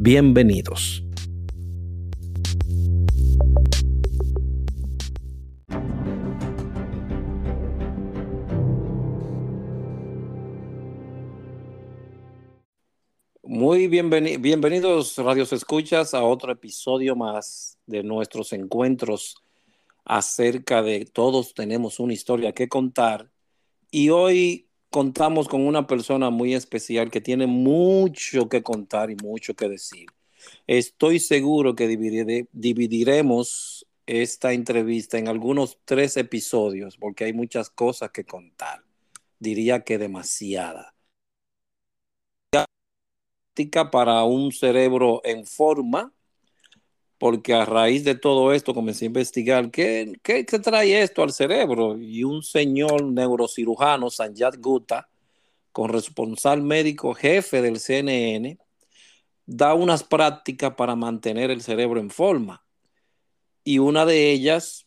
Bienvenidos. Muy bienvenidos, radios escuchas, a otro episodio más de nuestros encuentros acerca de todos tenemos una historia que contar. Y hoy contamos con una persona muy especial que tiene mucho que contar y mucho que decir. Estoy seguro que dividiremos esta entrevista en algunos tres episodios porque hay muchas cosas que contar. Diría que demasiada. Para un cerebro en forma, porque a raíz de todo esto comencé a investigar qué, qué, trae esto al cerebro. Y un señor neurocirujano, Sanjat Gupta, corresponsal médico jefe del CNN, da unas prácticas para mantener el cerebro en forma. Y una de ellas,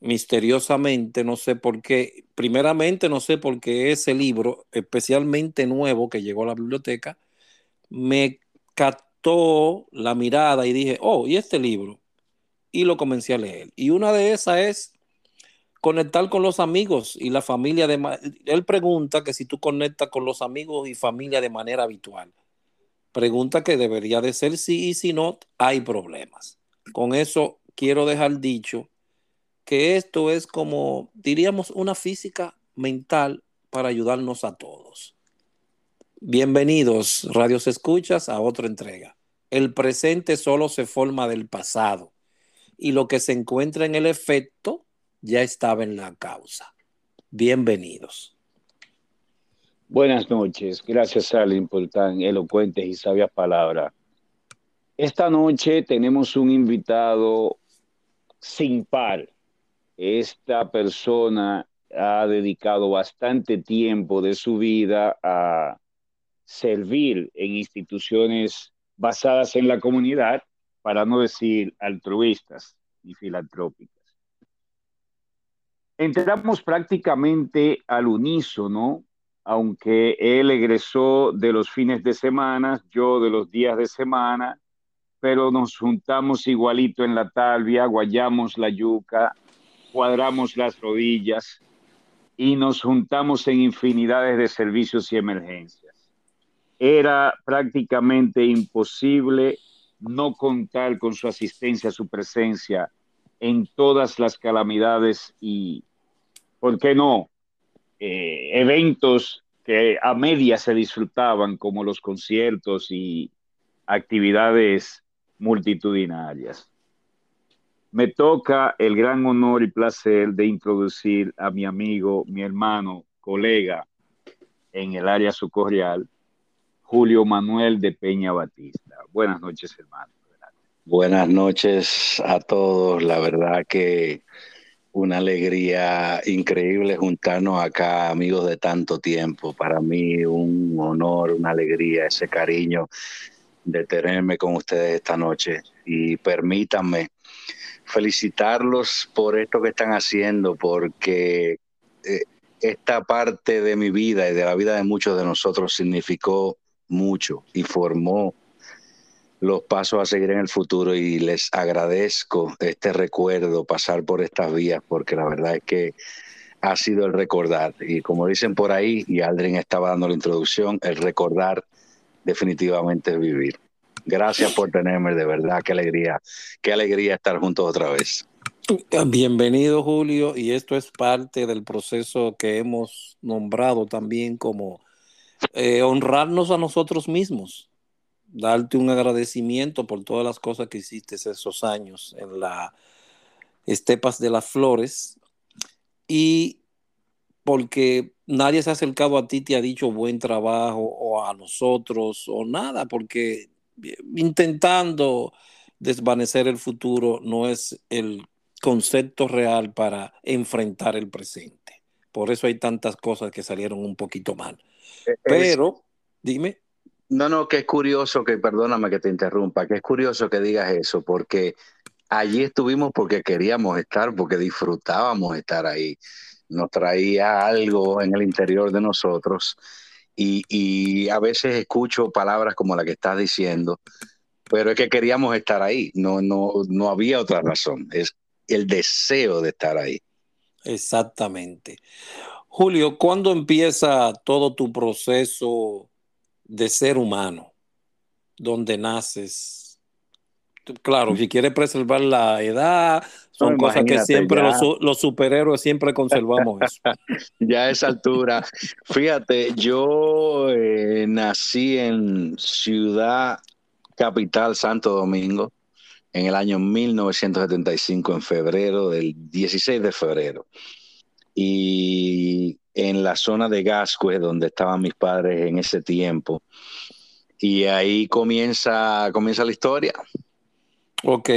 misteriosamente, no sé por qué, primeramente no sé por qué ese libro, especialmente nuevo que llegó a la biblioteca, me la mirada y dije, oh, ¿y este libro? Y lo comencé a leer. Y una de esas es conectar con los amigos y la familia. De Él pregunta que si tú conectas con los amigos y familia de manera habitual. Pregunta que debería de ser sí y si no, hay problemas. Con eso quiero dejar dicho que esto es como, diríamos, una física mental para ayudarnos a todos. Bienvenidos, Radios Escuchas, a otra entrega. El presente solo se forma del pasado y lo que se encuentra en el efecto ya estaba en la causa. Bienvenidos. Buenas noches. Gracias, Alan, por tan elocuentes y sabias palabras. Esta noche tenemos un invitado sin par. Esta persona ha dedicado bastante tiempo de su vida a servir en instituciones basadas en la comunidad, para no decir altruistas y filantrópicas. Entramos prácticamente al unísono, aunque él egresó de los fines de semana, yo de los días de semana, pero nos juntamos igualito en la talvia, guayamos la yuca, cuadramos las rodillas y nos juntamos en infinidades de servicios y emergencias era prácticamente imposible no contar con su asistencia, su presencia en todas las calamidades y, ¿por qué no? Eh, eventos que a media se disfrutaban, como los conciertos y actividades multitudinarias. Me toca el gran honor y placer de introducir a mi amigo, mi hermano, colega en el área socorrial, Julio Manuel de Peña Batista. Buenas noches, hermano. Buenas noches a todos. La verdad que una alegría increíble juntarnos acá, amigos de tanto tiempo. Para mí un honor, una alegría, ese cariño de tenerme con ustedes esta noche. Y permítanme felicitarlos por esto que están haciendo, porque eh, esta parte de mi vida y de la vida de muchos de nosotros significó mucho y formó los pasos a seguir en el futuro y les agradezco este recuerdo, pasar por estas vías, porque la verdad es que ha sido el recordar. Y como dicen por ahí, y Aldrin estaba dando la introducción, el recordar definitivamente es vivir. Gracias por tenerme, de verdad, qué alegría, qué alegría estar juntos otra vez. Bienvenido, Julio, y esto es parte del proceso que hemos nombrado también como eh, honrarnos a nosotros mismos, darte un agradecimiento por todas las cosas que hiciste esos años en las estepas de las flores y porque nadie se ha acercado a ti, te ha dicho buen trabajo o a nosotros o nada, porque intentando desvanecer el futuro no es el concepto real para enfrentar el presente. Por eso hay tantas cosas que salieron un poquito mal. Eh, Pero, dime. No, no, que es curioso que, perdóname que te interrumpa, que es curioso que digas eso, porque allí estuvimos porque queríamos estar, porque disfrutábamos estar ahí. Nos traía algo en el interior de nosotros y, y a veces escucho palabras como la que estás diciendo, pero es que queríamos estar ahí, no, no, no había otra razón, es el deseo de estar ahí. Exactamente. Julio, ¿cuándo empieza todo tu proceso de ser humano? ¿Dónde naces? Claro, si quieres preservar la edad, son cosas que siempre los, superhéroes siempre conservamos eso. ya a esa altura. Fíjate, yo eh, nací en Ciudad Capital, Santo Domingo, en el año 1975, en febrero, del 16 de febrero. Y en la zona de Gascue, donde estaban mis padres en ese tiempo. Y ahí comienza, comienza la historia. Ok,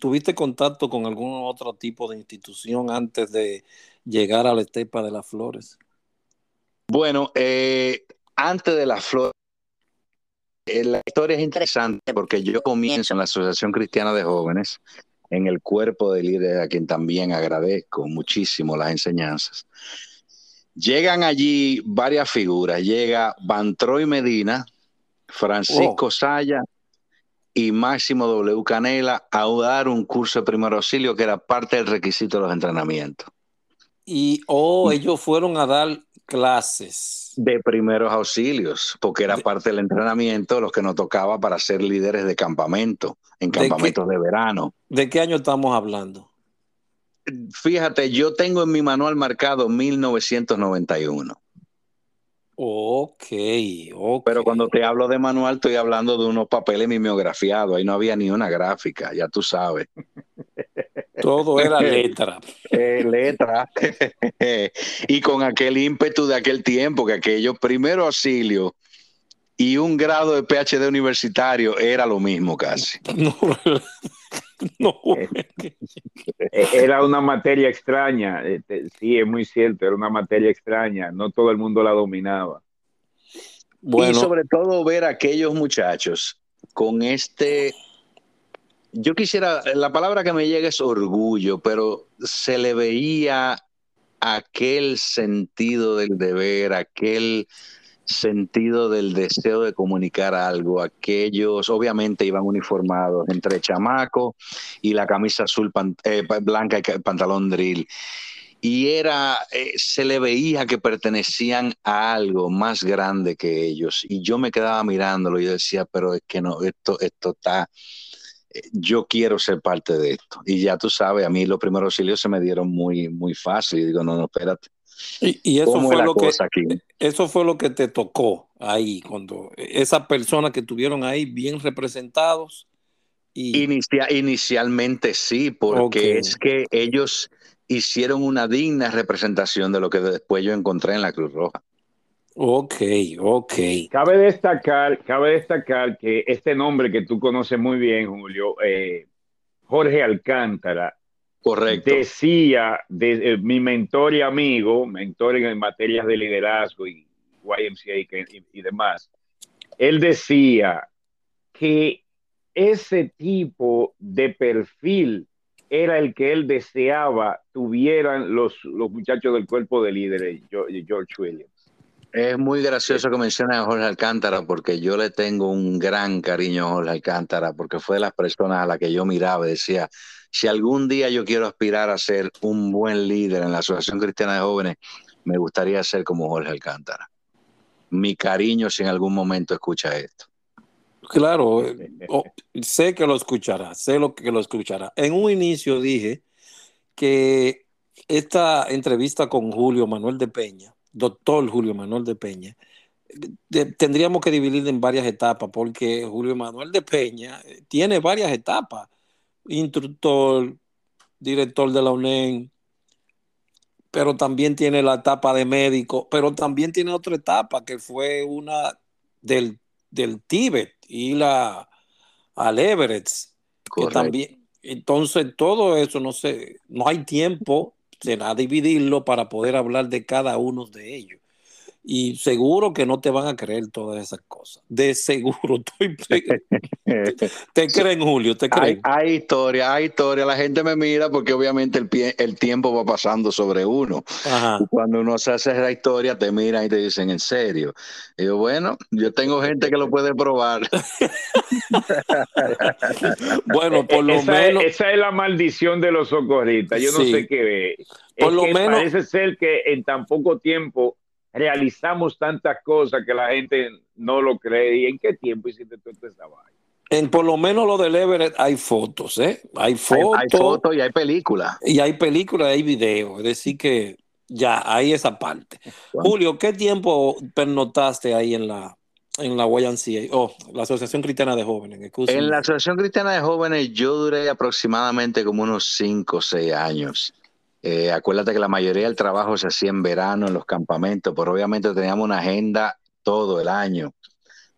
¿tuviste contacto con algún otro tipo de institución antes de llegar a la Estepa de las Flores? Bueno, eh, antes de las Flores, eh, la historia es interesante porque yo comienzo en la Asociación Cristiana de Jóvenes, en el cuerpo de líderes a quien también agradezco muchísimo las enseñanzas. Llegan allí varias figuras, llega Bantroy Medina, Francisco oh. Saya y Máximo W. Canela a dar un curso de primer auxilio que era parte del requisito de los entrenamientos. Y oh, mm. ellos fueron a dar clases. De primeros auxilios, porque era parte del entrenamiento los que nos tocaba para ser líderes de campamento, en campamentos de, verano. ¿De qué año estamos hablando? Fíjate, yo tengo en mi manual marcado 1991. Ok, ok. Pero cuando te hablo de manual, estoy hablando de unos papeles mimeografiados. Ahí no había ni una gráfica, ya tú sabes. Todo era letra. Eh, letra. y con aquel ímpetu de aquel tiempo, que aquello primero auxilio y un grado de PhD universitario era lo mismo casi. No, Era una materia extraña, este, sí, es muy cierto, era una materia extraña, no todo el mundo la dominaba. Bueno. Y sobre todo ver a aquellos muchachos con este yo quisiera, la palabra que me llega es orgullo, pero se le veía aquel sentido del deber, aquel sentido del deseo de comunicar algo. Aquellos obviamente iban uniformados entre chamaco y la camisa azul eh, blanca y pantalón drill. Y era, eh, se le veía que pertenecían a algo más grande que ellos. Y yo me quedaba mirándolo y decía, pero es que no, esto, esto está, yo quiero ser parte de esto. Y ya tú sabes, a mí los primeros auxilios se me dieron muy, muy fácil. Y digo, no, no, espérate. Y, eso, fue lo que, eso fue lo que te tocó ahí, cuando esas personas que estuvieron ahí bien representados. Y... inicialmente sí, porque es que ellos hicieron una digna representación de lo que después yo encontré en la Cruz Roja. Ok, ok. Cabe destacar, cabe destacar que este nombre que tú conoces muy bien, Julio, eh, Jorge Alcántara, Correcto. decía, de, eh, mi mentor y amigo, mentor en materias de liderazgo y YMCA y, y demás, él decía que ese tipo de perfil era el que él deseaba tuvieran los, los muchachos del cuerpo de líderes, George Williams. Es muy gracioso que menciones a Jorge Alcántara porque yo le tengo un gran cariño a Jorge Alcántara porque fue de las personas a las que yo miraba y decía, si algún día yo quiero aspirar a ser un buen líder en la Asociación Cristiana de Jóvenes, me gustaría ser como Jorge Alcántara. Mi cariño si en algún momento escucha esto. Claro, sé que lo escuchará, sé lo que lo escuchará. En un inicio dije que esta entrevista con Julio Manuel de Peña doctor Julio Manuel de Peña, tendríamos que dividir en varias etapas, porque Julio Manuel de Peña eh, tiene varias etapas. Instructor, director de la UNEM, pero también tiene la etapa de médico, pero también tiene otra etapa que fue una del del Tíbet y la al Everett, que también. Entonces, todo eso no sé, no hay tiempo de nada dividirlo para poder hablar de cada uno de ellos y seguro que no te van a creer todas esas cosas. De seguro, estoy... te creen, Julio, te creen. Hay, historia, hay historia. La gente me mira porque obviamente el, pie, el tiempo va pasando sobre uno. cuando uno se hace esa historia, te miran y te dicen, ¿en serio? Y yo, bueno, yo tengo gente que lo puede probar. bueno, por lo menos... esa es la maldición de los socorristas. Yo no sé qué... Por lo menos... Parece ser que en tan poco tiempo realizamos tantas cosas que la gente no lo cree. ¿Y en qué tiempo hiciste tú esta vaina? En por lo menos lo del Everett hay fotos, ¿eh? Hay fotos. Hay, fotos y hay películas. Y hay películas, hay videos. Es decir, que ya hay esa parte. Julio, ¿qué tiempo pernotaste ahí en la, en la YMCA? Oh, la Asociación Cristiana de Jóvenes. En la Asociación Cristiana de Jóvenes yo duré aproximadamente como unos 5 o 6 años. Eh, acuérdate que la mayoría del trabajo se hacía en verano, en los campamentos, pero obviamente teníamos una agenda todo el año.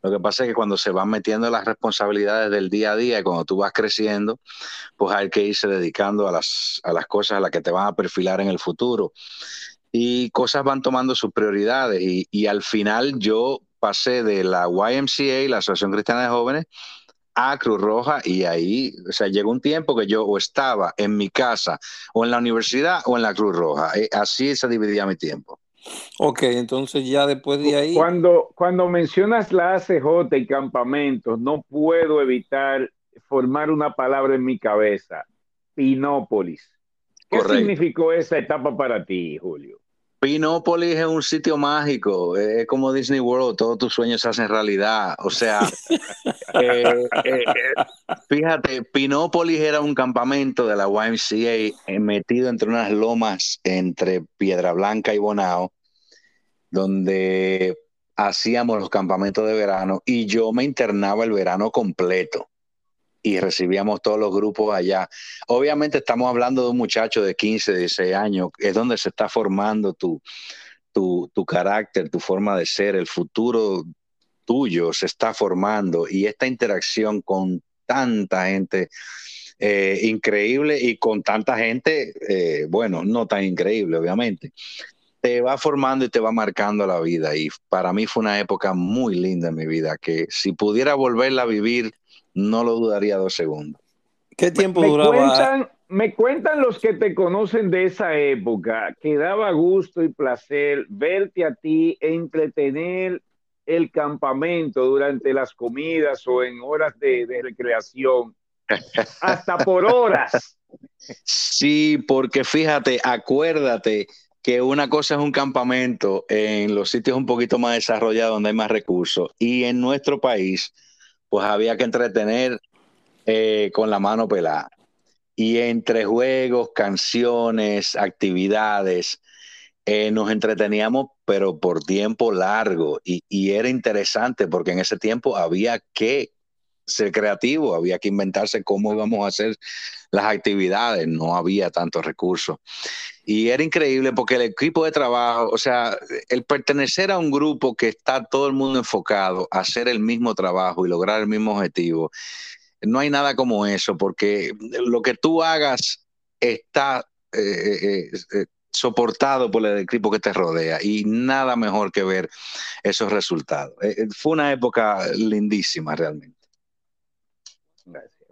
Lo que pasa es que cuando se van metiendo las responsabilidades del día a día y cuando tú vas creciendo, pues hay que irse dedicando a las, a las cosas a las que te van a perfilar en el futuro. Y cosas van tomando sus prioridades. Y, y al final yo pasé de la YMCA, la Asociación Cristiana de Jóvenes, a Cruz Roja y ahí, o sea, llegó un tiempo que yo o estaba en mi casa o en la universidad o en la Cruz Roja. Eh, así se dividía mi tiempo. Ok, entonces ya después de ahí. Cuando, cuando mencionas la ACJ y campamentos, no puedo evitar formar una palabra en mi cabeza. Pinópolis. ¿Qué significó esa etapa para ti, Julio? Pinópolis es un sitio mágico, es como Disney World, todos tus sueños se hacen realidad. O sea, eh, eh, eh, fíjate, Pinópolis era un campamento de la YMCA metido entre unas lomas entre Piedra Blanca y Bonao, donde hacíamos los campamentos de verano y yo me internaba el verano completo y recibíamos todos los grupos allá. Obviamente estamos hablando de un muchacho de 15, 16 años, es donde se está formando tu, tu, tu carácter, tu forma de ser, el futuro tuyo se está formando y esta interacción con tanta gente eh, increíble y con tanta gente, eh, bueno, no tan increíble, obviamente, te va formando y te va marcando la vida. Y para mí fue una época muy linda en mi vida, que si pudiera volverla a vivir, no lo dudaría dos segundos. ¿Qué tiempo me, duraba? Cuentan, me cuentan los que te conocen de esa época que daba gusto y placer verte a ti entretener el campamento durante las comidas o en horas de, de recreación, hasta por horas. Sí, porque fíjate, acuérdate que una cosa es un campamento en los sitios un poquito más desarrollados donde hay más recursos y en nuestro país pues había que entretener eh, con la mano pelada. Y entre juegos, canciones, actividades, eh, nos entreteníamos, pero por tiempo largo. Y, y, era interesante porque en ese tiempo había que ser creativo, había que inventarse cómo íbamos a hacer las actividades, no había tantos recursos. Y era increíble porque el equipo de trabajo, o sea, el pertenecer a un grupo que está todo el mundo enfocado a hacer el mismo trabajo y lograr el mismo objetivo, no hay nada como eso, porque lo que tú hagas está eh, eh, eh, soportado por el equipo que te rodea y nada mejor que ver esos resultados. fue una época lindísima realmente. Gracias.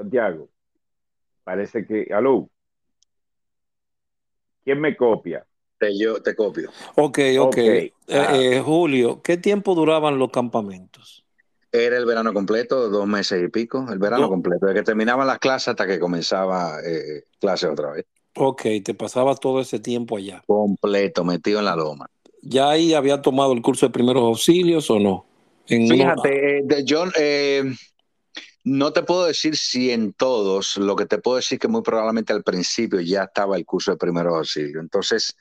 Santiago. Parece que, aló. ¿Quién me copia? yo te copio. Ok, ok. Eh, ah. eh, Julio, ¿qué tiempo duraban los campamentos? Era el verano completo, dos meses y pico, el verano completo, de que terminaban las clases hasta que comenzaba eh, clase otra vez. Ok, te pasaba todo ese tiempo allá. Completo, metido en la loma. ¿Ya ahí había tomado el curso de primeros auxilios o no? Fíjate, de John, no te puedo decir si en todos, lo que te puedo decir que muy probablemente al principio ya estaba el curso de primeros auxilios. Entonces,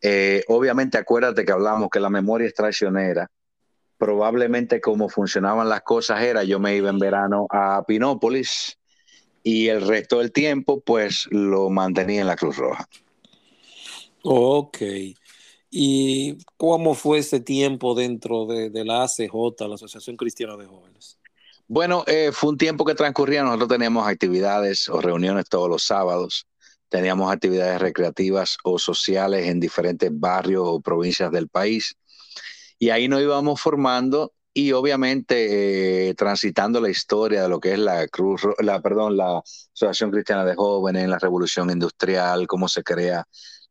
eh, obviamente acuérdate que hablamos que la memoria es traicionera. Probablemente como funcionaban las cosas era, yo me iba en verano a Pinópolis y el resto del tiempo pues lo mantenía en la Cruz Roja. Ok. ¿Y cómo fue ese tiempo dentro de, de la ACJ, la Asociación Cristiana de Jóvenes? Bueno, eh, fue un tiempo que transcurría, nosotros teníamos actividades o reuniones todos los sábados, teníamos actividades recreativas o sociales en diferentes barrios o provincias del país, y ahí nos íbamos formando y obviamente eh, transitando la historia de lo que es la Cruz, la perdón, la Asociación Cristiana de Jóvenes, la Revolución Industrial, cómo se crea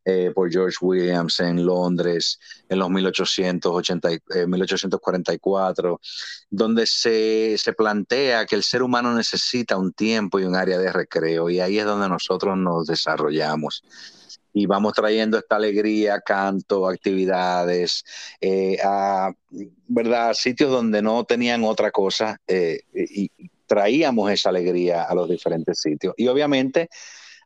eh, por George Williams en Londres en los 1880, 1844, eh, donde se, se plantea que el ser humano necesita un tiempo y un área de recreo, y ahí es donde nosotros nos desarrollamos y vamos trayendo esta alegría, canto, actividades, eh, a ¿verdad? sitios donde no tenían otra cosa y traíamos esa alegría a los diferentes sitios. Y obviamente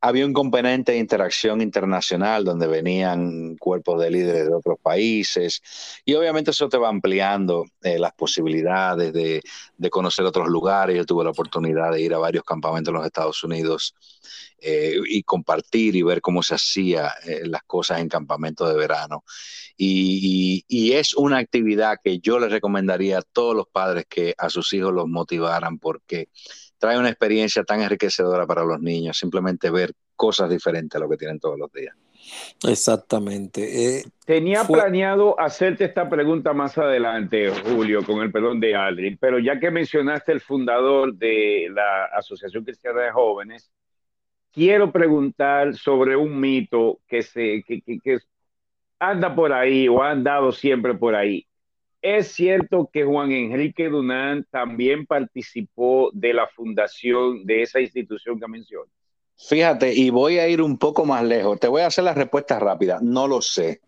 había un componente de interacción internacional donde venían cuerpos de líderes de otros países y obviamente eso te va ampliando eh, las posibilidades de, conocer otros lugares. Yo tuve la oportunidad de ir a varios campamentos en los Estados Unidos eh, y compartir y ver cómo se hacían eh, las cosas en campamentos de verano. Y, y, es una actividad que yo les recomendaría a todos los padres que a sus hijos los motivaran porque trae una experiencia tan enriquecedora para los niños, simplemente ver cosas diferentes a lo que tienen todos los días. Exactamente. Eh, Tenía planeado hacerte esta pregunta más adelante, Julio, con el perdón de Aldrin, pero ya que mencionaste el fundador de la Asociación Cristiana de Jóvenes, quiero preguntar sobre un mito que, se, que, que anda por ahí o ha andado siempre por ahí. Es cierto que Juan Enrique Dunán también participó de la fundación de esa institución que mencionas. Fíjate, y voy a ir un poco más lejos. Te voy a hacer la respuesta rápida. No lo sé,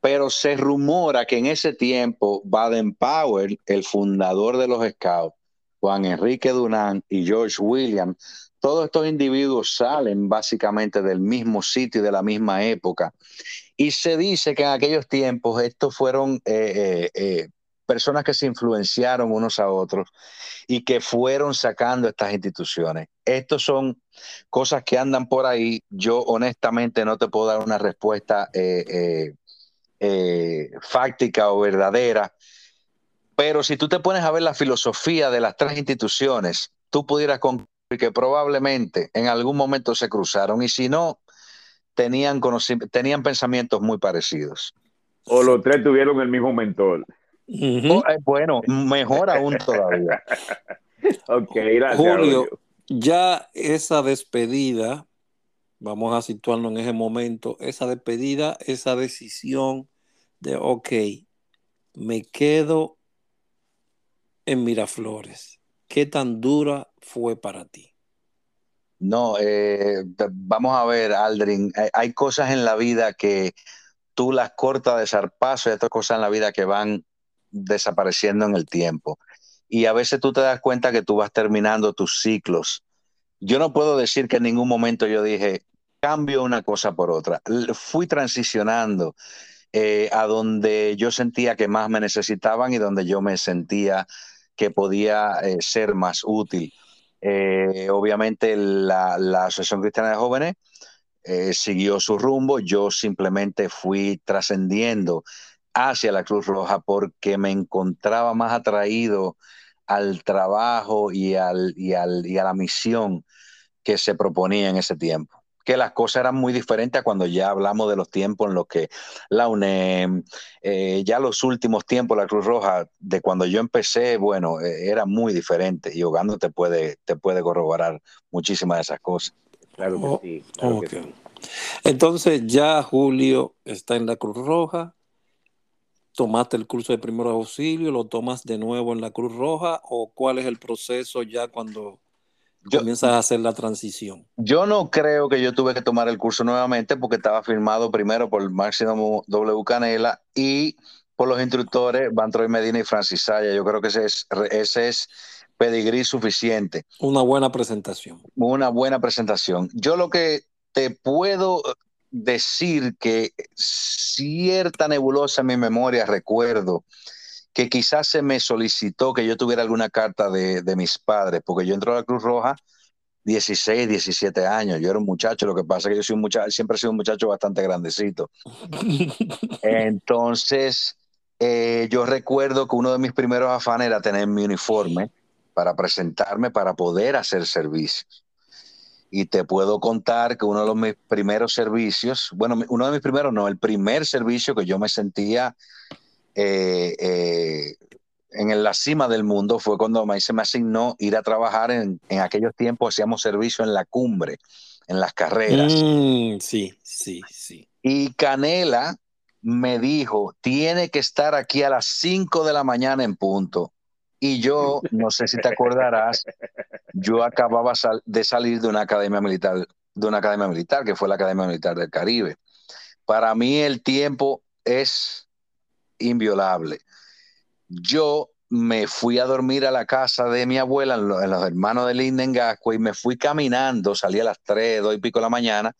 pero se rumora que en ese tiempo Baden Powell, el fundador de los Scouts, Juan Enrique Dunán y George Williams, todos estos individuos salen básicamente del mismo sitio y de la misma época. Y se dice que en aquellos tiempos estos fueron eh, eh, eh, personas que se influenciaron unos a otros y que fueron sacando estas instituciones. Estos son cosas que andan por ahí. Yo honestamente no te puedo dar una respuesta fáctica o verdadera, pero si tú te pones a ver la filosofía de las tres instituciones, tú pudieras concluir que probablemente en algún momento se cruzaron y si no, tenían, tenían pensamientos muy parecidos. O los tres tuvieron el mismo mentor. Oh, eh, bueno, mejor aún todavía. ok, gracias. Julio, ya esa despedida, vamos a situarnos en ese momento, esa despedida, esa decisión de, ok, me quedo en Miraflores. ¿Qué tan dura fue para ti? No, eh, vamos a ver, Aldrin, hay, cosas en la vida que tú las cortas de zarpazo y otras cosas en la vida que van desapareciendo en el tiempo. Y a veces tú te das cuenta que tú vas terminando tus ciclos. Yo no puedo decir que en ningún momento yo dije, cambio una cosa por otra. Fui transicionando eh, a donde yo sentía que más me necesitaban y donde yo me sentía que podía eh, ser más útil. Eh, obviamente la, Asociación Cristiana de Jóvenes eh, siguió su rumbo, yo simplemente fui trascendiendo hacia la Cruz Roja porque me encontraba más atraído al trabajo y, al, y, al, y a la misión que se proponía en ese tiempo que las cosas eran muy diferentes a cuando ya hablamos de los tiempos en los que la UNEM, eh, ya los últimos tiempos, la Cruz Roja, de cuando yo empecé, bueno, eh, era muy diferente y Hogando te puede, te puede corroborar muchísimas de esas cosas. Claro que oh, sí. Entonces ya Julio está en la Cruz Roja, tomaste el curso de primer auxilio, lo tomas de nuevo en la Cruz Roja o cuál es el proceso ya cuando comienzas a hacer la transición? Yo no creo que yo tuve que tomar el curso nuevamente porque estaba firmado primero por Máximo W. Canela y por los instructores Bantroy Medina y Francis Saya. Yo creo que ese es, ese es pedigrí suficiente. Una buena presentación. Una buena presentación. Yo lo que te puedo decir que cierta nebulosa en mi memoria recuerdo que quizás se me solicitó que yo tuviera alguna carta de, mis padres, porque yo entré a la Cruz Roja 16, 17 años. Yo era un muchacho, lo que pasa es que yo soy un muchacho, siempre he sido un muchacho bastante grandecito. Entonces, eh, yo recuerdo que uno de mis primeros afanes era tener mi uniforme para presentarme, para poder hacer servicios. Y te puedo contar que uno de los mis primeros servicios, bueno, uno de mis primeros, no, el primer servicio que yo me sentía eh, eh, en la cima del mundo fue cuando se me asignó ir a trabajar en, en aquellos tiempos, hacíamos servicio en la cumbre, en las carreras. Mm, sí, sí, sí. Y Canela me dijo, tiene que estar aquí a las 5 de la mañana en punto. Y yo, no sé si te acordarás, yo acababa de salir de una academia militar, de una academia militar, que fue la Academia Militar del Caribe. Para mí el tiempo es inviolable yo me fui a dormir a la casa de mi abuela, en, los, hermanos de Linden Gasco, y me fui caminando, salí a las 3, 2 y pico de la mañana,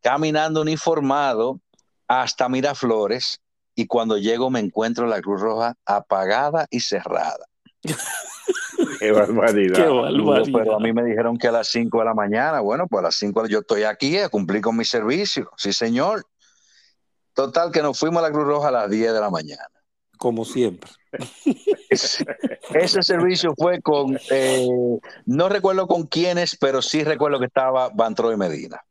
caminando uniformado hasta Miraflores, y cuando llego me encuentro la Cruz Roja apagada y cerrada. Qué barbaridad. Qué barbaridad. Pero a mí me dijeron que a las 5 de la mañana, bueno, pues a las 5 yo estoy aquí a cumplir con mi servicio. Sí, señor. Total, que nos fuimos a la Cruz Roja a las 10 de la mañana como siempre. Ese servicio fue con, eh, no recuerdo con quiénes, pero sí recuerdo que estaba Bantro y Medina.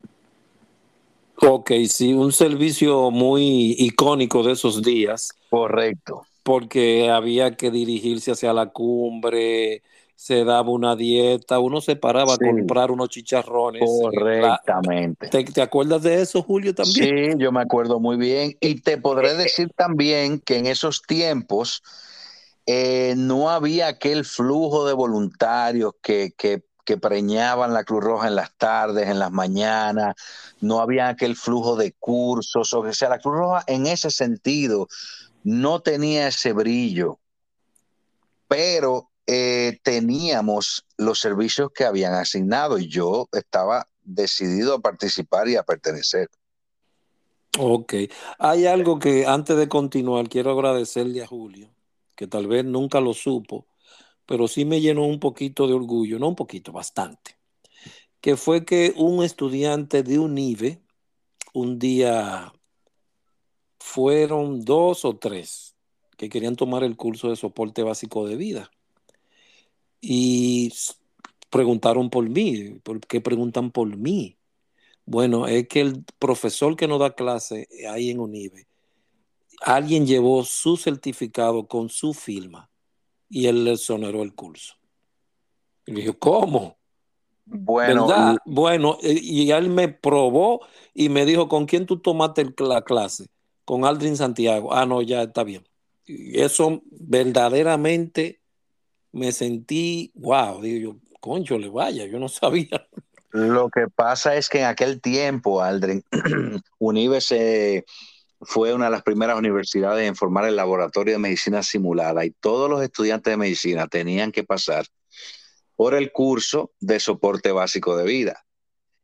Ok, sí, un servicio muy icónico de esos días. Correcto. Porque había que dirigirse hacia la cumbre, se daba una dieta, uno se paraba a comprar unos chicharrones. Correctamente. ¿Te, acuerdas de eso, Julio, también? Sí, yo me acuerdo muy bien. Y te podré decir también que en esos tiempos eh, no había aquel flujo de voluntarios que, que, que preñaban la Cruz Roja en las tardes, en las mañanas, no había aquel flujo de cursos, o sea, la Cruz Roja en ese sentido no tenía ese brillo, pero eh, teníamos los servicios que habían asignado y yo estaba decidido a participar y a pertenecer. Ok, hay algo que antes de continuar quiero agradecerle a Julio, que tal vez nunca lo supo, pero sí me llenó un poquito de orgullo, no un poquito, bastante, que fue que un estudiante de UNIVE, un día fueron dos o tres que querían tomar el curso de soporte básico de vida y preguntaron por mí. ¿Por qué preguntan por mí? Bueno, es que el profesor que nos da clase ahí en UNIBE, alguien llevó su certificado con su firma y él le soneró el curso. Y le dije, ¿cómo? Bueno, bueno, eh, y él me probó y me dijo, ¿con quién tú tomaste la clase? Con Aldrin Santiago. Ah, no, ya está bien. Eso verdaderamente me sentí, wow, digo yo, concho, le vaya, yo no sabía. Lo que pasa es que en aquel tiempo, Aldrin, Unive fue una de las primeras universidades en formar el laboratorio de medicina simulada y todos los estudiantes de medicina tenían que pasar por el curso de soporte básico de vida.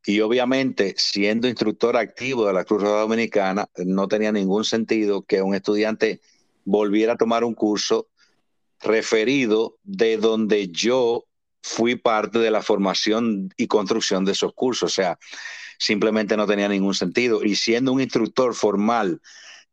Y obviamente, siendo instructor activo de la Cruz Roja Dominicana, no tenía ningún sentido que un estudiante volviera a tomar un curso referido de donde yo fui parte de la formación y construcción de esos cursos. O sea, simplemente no tenía ningún sentido. Y siendo un instructor formal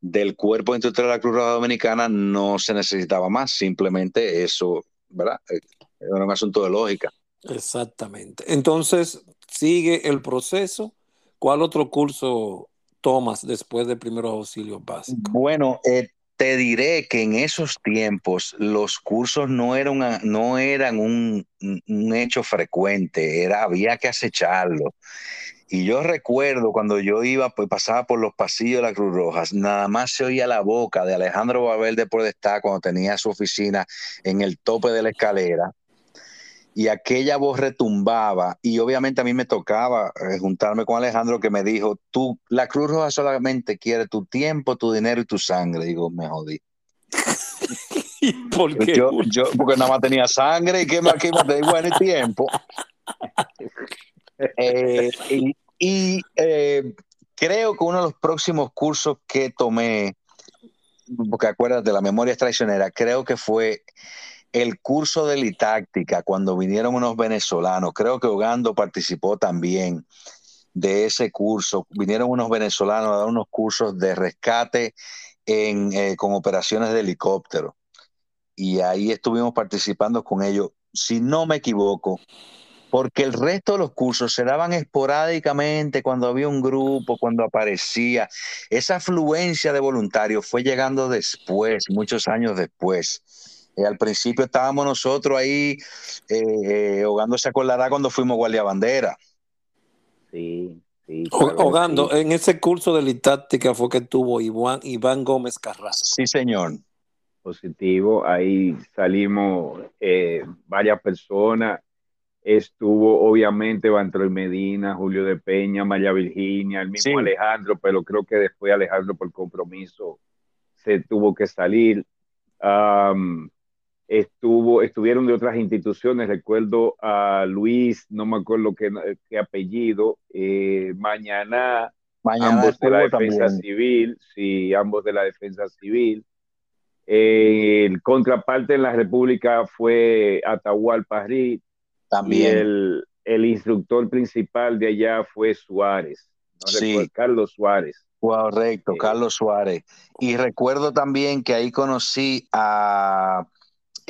del cuerpo instructor de la Cruz Roja Dominicana, no se necesitaba más. Simplemente eso, ¿verdad? Eh, era un asunto de lógica. Exactamente. Entonces, sigue el proceso. ¿Cuál otro curso tomas después de primeros auxilios básicos? Bueno, eh, te diré que en esos tiempos los cursos no eran, no eran un, hecho frecuente, era, había que acecharlo. Y yo recuerdo cuando yo iba, pues pasaba por los pasillos de la Cruz Roja, nada más se oía la boca de Alejandro Babel de Podestá cuando tenía su oficina en el tope de la escalera y aquella voz retumbaba y obviamente a mí me tocaba eh, juntarme con Alejandro que me dijo, tú, la Cruz Roja solamente quiere tu tiempo, tu dinero y tu sangre. Digo, me jodí. ¿Por qué? Yo, porque nada más tenía sangre y que más que de buen tiempo. Eh, y, eh, creo que uno de los próximos cursos que tomé, porque acuérdate, la memoria es traicionera, creo que fue el curso de litáctica cuando vinieron unos venezolanos, creo que Ogando participó también de ese curso, vinieron unos venezolanos a dar unos cursos de rescate eh, con operaciones de helicóptero. Y ahí estuvimos participando con ellos. Si no me equivoco, porque el resto de los cursos se daban esporádicamente cuando había un grupo, cuando aparecía. Esa afluencia de voluntarios fue llegando después, muchos años después. Eh, al principio estábamos nosotros ahí eh, eh ahogando esa cuando fuimos guardia bandera. Sí, sí. Ahogando, en ese curso de litáctica fue que tuvo Iván, Iván Gómez Carrasco. Sí, señor. Positivo, ahí salimos eh, varias personas estuvo obviamente Bantroy Medina, Julio de Peña, María Virginia, el mismo Alejandro, pero creo que después Alejandro por compromiso se tuvo que salir. Estuvo, estuvieron de otras instituciones, recuerdo a Luis, no me acuerdo qué, apellido, eh, mañana, ambos de la defensa civil, sí, ambos de la defensa civil. Eh, el contraparte en la República fue Atahualpa Rit, también. el, instructor principal de allá fue Suárez. sí. Carlos Suárez. Correcto, Carlos Suárez. Y recuerdo también que ahí conocí a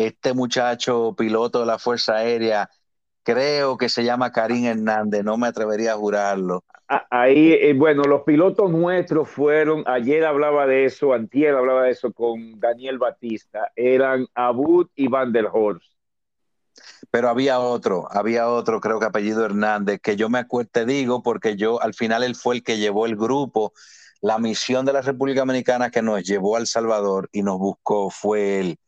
este muchacho piloto de la Fuerza Aérea, creo que se llama Karim Hernández, no me atrevería a jurarlo. Ahí, eh, bueno, los pilotos nuestros fueron, ayer hablaba de eso, antier hablaba de eso con Daniel Batista, eran Abud y Van der Horst. Pero había otro, había otro, creo que apellido Hernández, que yo me acuerdo, te digo, porque yo al final él fue el que llevó el grupo, la misión de la República Dominicana que nos llevó al Salvador y nos buscó, fue él.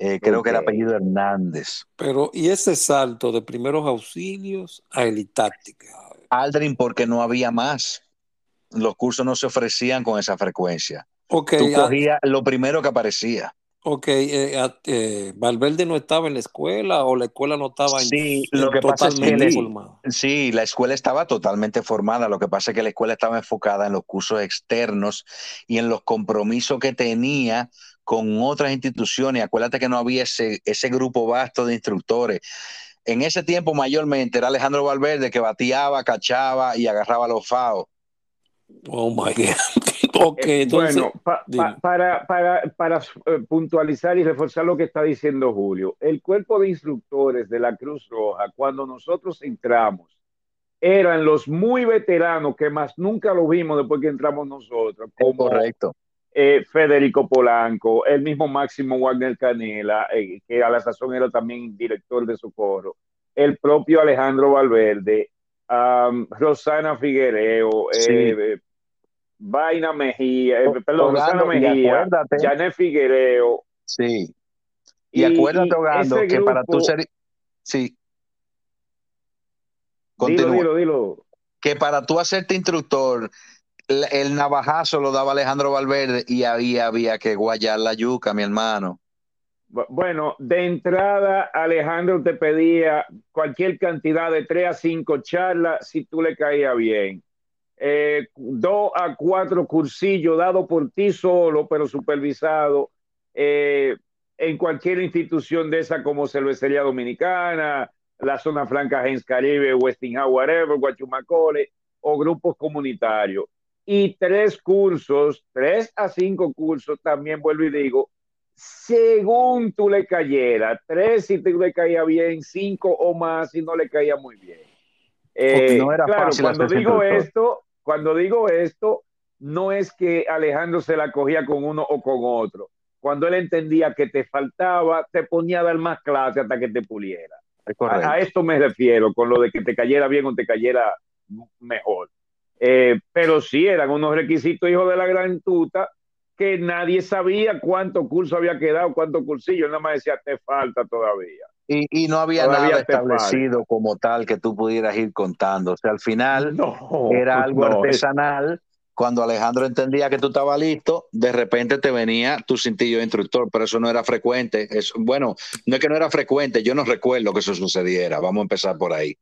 Eh, creo que era apellido Hernández. Pero, ¿y ese salto de primeros auxilios a elitáctica? Aldrin, porque no había más. Los cursos no se ofrecían con esa frecuencia. Okay, Tú cogías lo primero que aparecía. Ok, eh, eh, Valverde no estaba en la escuela o la escuela no estaba sí, lo que totalmente pasa formada. Sí, la escuela estaba totalmente formada. Lo que pasa es que la escuela estaba enfocada en los cursos externos y en los compromisos que tenía con otras instituciones. Acuérdate que no había ese, ese grupo vasto de instructores. En ese tiempo mayormente era Alejandro Valverde que bateaba, cachaba y agarraba los FAO. Oh my God. okay, eh, bueno, para, para, para eh, puntualizar y reforzar lo que está diciendo Julio, el cuerpo de instructores de la Cruz Roja, cuando nosotros entramos, eran los muy veteranos que más nunca lo vimos después que entramos nosotros. Como, Correcto. Eh, Federico Polanco, el mismo Máximo Wagner Canela, que a la sazón era también director de socorro, el propio Alejandro Valverde, Rosana Figuereo, eh, Vaina Mejía, eh, perdón, Rosana Mejía, Janet Figuereo. Sí. Y, acuérdate, Ogando, que para tu ser. Sí. Dilo, dilo, dilo. Que para tú hacerte instructor, el navajazo lo daba Alejandro Valverde y ahí había que guayar la yuca, mi hermano. Bueno, de entrada, Alejandro te pedía cualquier cantidad de tres a cinco charlas si tú le caías bien. Eh, dos a cuatro cursillos dados por ti solo, pero supervisado eh, en cualquier institución de esa como Cervecería Dominicana, la Zona Franca Gens Caribe, Westinghouse, whatever, Guachumacole o grupos comunitarios. Y tres cursos, tres a cinco cursos, también vuelvo y digo, según tú le cayera, tres si tú le caía bien, cinco o más si no le caía muy bien. Eh, no era claro, cuando digo esto, cuando digo esto, no es que Alejandro se la cogía con uno o con otro. Cuando él entendía que te faltaba, te ponía a dar más clase hasta que te puliera. A, esto me refiero, con lo de que te cayera bien o te cayera mejor. Eh, pero sí, eran unos requisitos, hijo de la gran tuta, que nadie sabía cuánto curso había quedado, cuánto cursillo, nada más decía, te falta todavía. Y, no había nada establecido como tal que tú pudieras ir contando. O sea, al final era algo artesanal. Cuando Alejandro entendía que tú estabas listo, de repente te venía tu cintillo de instructor, pero eso no era frecuente. Es, bueno, no es que no era frecuente, yo no recuerdo que eso sucediera. Vamos a empezar por ahí.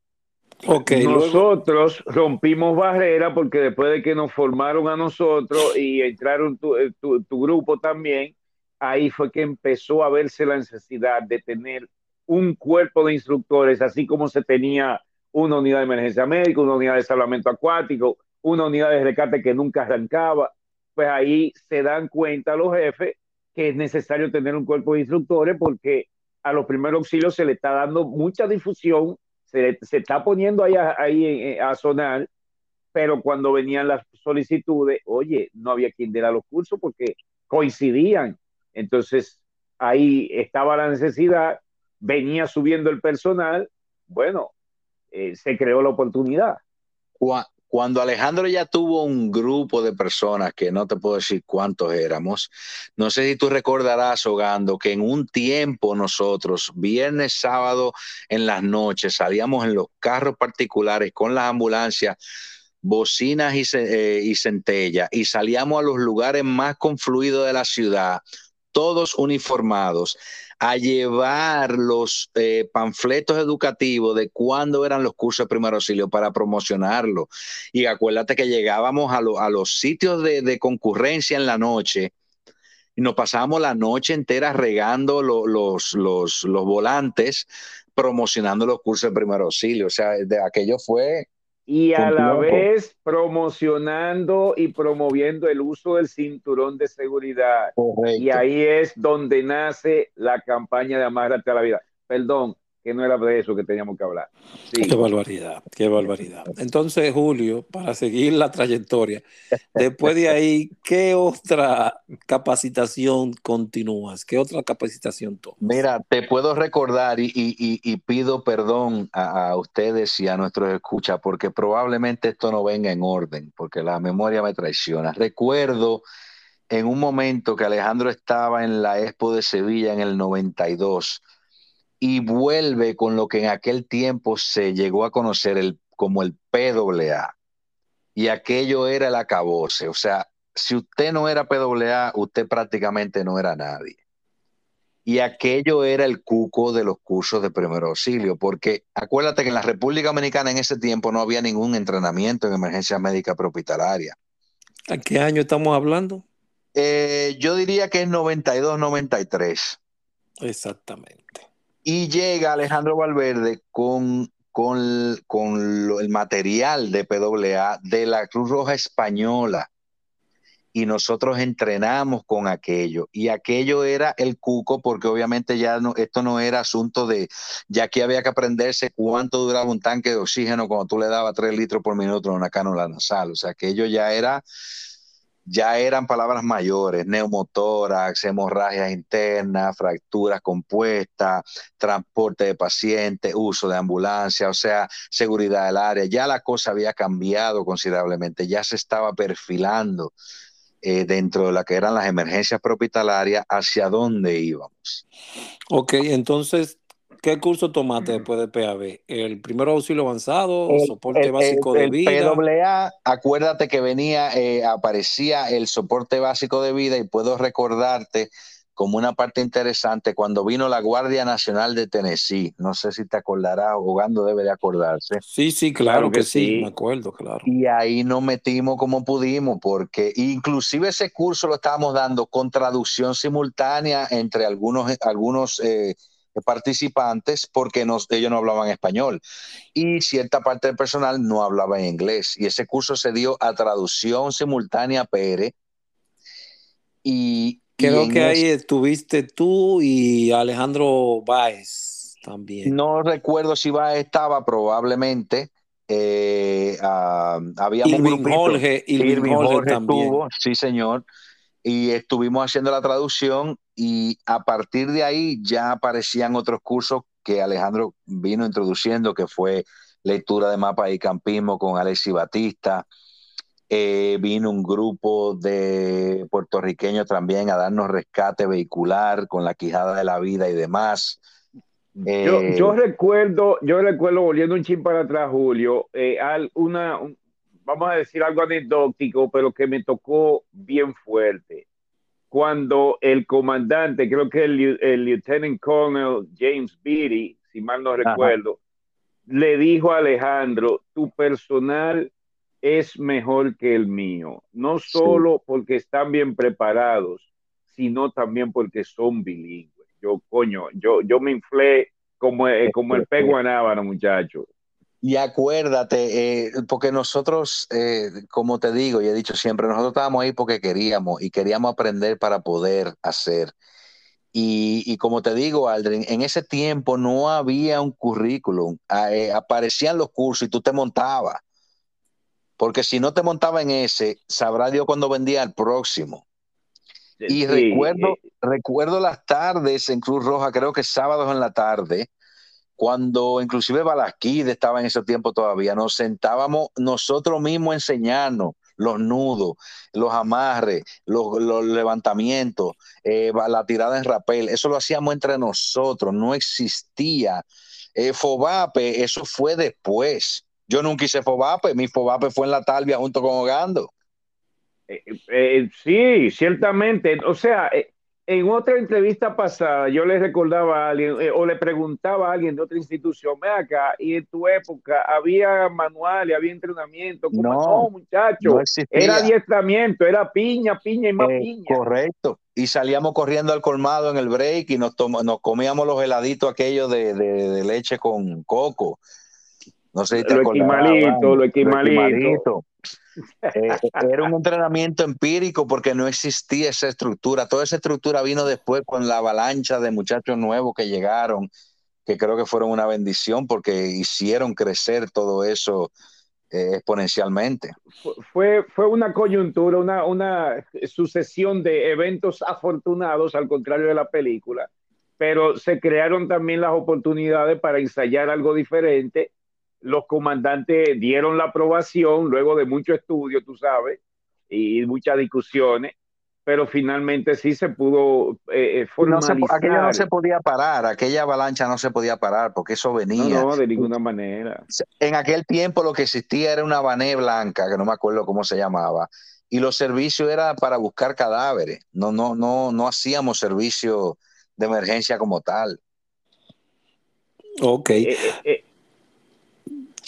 Nosotros rompimos barrera porque después de que nos formaron a nosotros y entraron tu, eh, grupo también, ahí fue que empezó a verse la necesidad de tener un cuerpo de instructores, así como se tenía una unidad de emergencia médica, una unidad de salvamento acuático, una unidad de rescate que nunca arrancaba. Pues ahí se dan cuenta los jefes que es necesario tener un cuerpo de instructores porque a los primeros auxilios se le está dando mucha difusión, se, está poniendo ahí, ahí a sonar, pero cuando venían las solicitudes, oye, no había quien diera los cursos porque coincidían. Entonces, ahí estaba la necesidad, venía subiendo el personal, bueno, eh, se creó la oportunidad. Cuando Alejandro ya tuvo un grupo de personas, que no te puedo decir cuántos éramos, no sé si tú recordarás, Hogando, que en un tiempo nosotros, viernes, sábado, en las noches, salíamos en los carros particulares con las ambulancias bocinas y, eh, y centella y salíamos a los lugares más confluidos de la ciudad, todos uniformados, a llevar los eh, panfletos educativos de cuándo eran los cursos de primer auxilio para promocionarlo. Y acuérdate que llegábamos a, a los sitios de, de, concurrencia en la noche y nos pasábamos la noche entera regando los, los, los, volantes promocionando los cursos de primer auxilio. O sea, de aquello fue y a la vez promocionando y promoviendo el uso del cinturón de seguridad. Y ahí es donde nace la campaña de Amárrate a la vida. Perdón, que no era de eso que teníamos que hablar. Qué barbaridad, qué barbaridad. Entonces, Julio, para seguir la trayectoria, después de ahí, ¿qué otra capacitación continúas? ¿Qué otra capacitación tomas? Mira, te puedo recordar y, y, y pido perdón a, a, ustedes y a nuestros escuchas, porque probablemente esto no venga en orden, porque la memoria me traiciona. Recuerdo en un momento que Alejandro estaba en la Expo de Sevilla en el 92 y vuelve con lo que en aquel tiempo se llegó a conocer el, como el PWA. Y aquello era el acabose. O sea, si usted no era PWA, usted prácticamente no era nadie. Y aquello era el cuco de los cursos de primer auxilio, porque acuérdate que en la República Dominicana en ese tiempo no había ningún entrenamiento en emergencia médica prehospitalaria. ¿A qué año estamos hablando? Eh, yo diría que es 92, 93. Exactamente. Y llega Alejandro Valverde con, con, con el material de PWA de la Cruz Roja Española. Y nosotros entrenamos con aquello. Y aquello era el cuco, porque obviamente ya no, esto no era asunto de, ya que había que aprenderse cuánto duraba un tanque de oxígeno cuando tú le dabas tres litros por minuto en una cánula nasal. O sea, aquello ya era ya eran palabras mayores, neumotórax, hemorragias internas, fracturas compuestas, transporte de pacientes, uso de ambulancia, o sea, seguridad del área. Ya la cosa había cambiado considerablemente, ya se estaba perfilando eh, dentro de la que eran las emergencias propitalarias hacia dónde íbamos. Ok, entonces ¿Qué curso tomaste después de PAB? ¿El primer auxilio avanzado? El, ¿Soporte el, básico el, de vida? PWA, acuérdate que venía, eh, aparecía el soporte básico de vida y puedo recordarte como una parte interesante cuando vino la Guardia Nacional de Tennessee. No sé si te acordarás, Jugando debe de acordarse. Sí, sí, claro, claro que, que sí, sí, me acuerdo, claro. Y ahí nos metimos como pudimos, porque inclusive ese curso lo estábamos dando con traducción simultánea entre algunos, algunos eh, participantes porque nos, ellos no hablaban español y cierta parte del personal no hablaba en inglés. Y ese curso se dio a traducción simultánea PR. Y, Creo y que ahí estuviste tú y Alejandro Báez también. No recuerdo si Báez estaba, probablemente. Eh, uh, habíamos Irving Jorge, Irving, Irving Jorge, Jorge también. Estuvo, sí, señor y estuvimos haciendo la traducción y a partir de ahí ya aparecían otros cursos que Alejandro vino introduciendo, que fue lectura de mapas y campismo con Alexi Batista. Eh, vino un grupo de puertorriqueños también a darnos rescate vehicular con la quijada de la vida y demás. Eh, yo, yo, recuerdo, yo recuerdo, volviendo un chin para atrás, Julio, eh, al, una, un, vamos a decir algo anecdótico, pero que me tocó bien fuerte. Cuando el comandante, creo que el, el Lieutenant Colonel James Beatty, si mal no recuerdo, Ajá. le dijo a Alejandro, tu personal es mejor que el mío, no solo sí. porque están bien preparados, sino también porque son bilingües. Yo, coño, yo, yo me inflé como, eh, como el pego muchacho muchachos. Y acuérdate, eh, porque nosotros, eh, como te digo y he dicho siempre, nosotros estábamos ahí porque queríamos y queríamos aprender para poder hacer. Y, como te digo, Aldrin, en ese tiempo no había un currículum, aparecían los cursos y tú te montabas. Porque si no te montaba en ese, sabrá Dios cuando vendía el próximo. Y recuerdo, recuerdo las tardes en Cruz Roja, creo que sábados en la tarde, cuando inclusive Balasquide estaba en ese tiempo todavía, nos sentábamos nosotros mismos a enseñarnos los nudos, los amarres, los, levantamientos, eh, la tirada en rapel, eso lo hacíamos entre nosotros, no existía. Eh, Fobape, eso fue después. Yo nunca hice Fobape, mi Fobape fue en la Talvia junto con Ogando. Eh, sí, ciertamente. O sea, en otra entrevista pasada, yo le recordaba a alguien eh, o le preguntaba a alguien de otra institución, ve acá, y en tu época había manual y había entrenamiento. ¿Cómo no, muchacho? era adiestramiento, era piña, piña y más eh, piña. Correcto. Y salíamos corriendo al colmado en el break y nos, nos comíamos los heladitos aquellos de, de, leche con coco. No sé si te lo equimalito, lo equimalito. Eh, era un entrenamiento empírico porque no existía esa estructura. Toda esa estructura vino después con la avalancha de muchachos nuevos que llegaron, que creo que fueron una bendición porque hicieron crecer todo eso eh, exponencialmente. Fue, fue una coyuntura, una, una sucesión de eventos afortunados, al contrario de la película, pero se crearon también las oportunidades para ensayar algo diferente los comandantes dieron la aprobación luego de mucho estudio, tú sabes, y muchas discusiones, pero finalmente sí se pudo eh, formalizar. Eh, no aquello no se podía parar, aquella avalancha no se podía parar porque eso venía. No, de ninguna manera. En aquel tiempo lo que existía era una bané blanca, que no me acuerdo cómo se llamaba, y los servicios era para buscar cadáveres. No, no, no, no hacíamos servicio de emergencia como tal. Ok. Eh,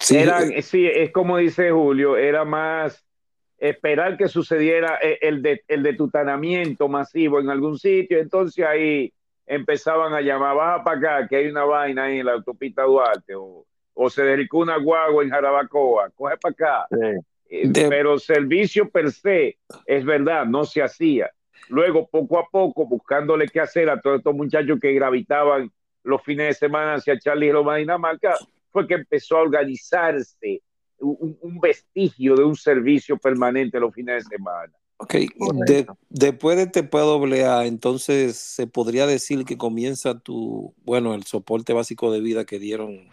Sí, eh, sí, es como dice Julio, era más esperar que sucediera eh, el, de, el detutanamiento masivo en algún sitio, entonces ahí empezaban a llamar, baja para acá, que hay una vaina ahí en la autopista Duarte, o, o se dedicó una guagua en Jarabacoa, coge para acá. Eh, pero servicio per se, es verdad, no se hacía. Luego, poco a poco, buscándole qué hacer a todos estos muchachos que gravitaban los fines de semana hacia Charlie Roma Dinamarca, fue que empezó a organizarse un, vestigio de un servicio permanente los fines de semana. Ok, después de TPAA, entonces se podría decir que comienza tu, bueno, el soporte básico de vida que dieron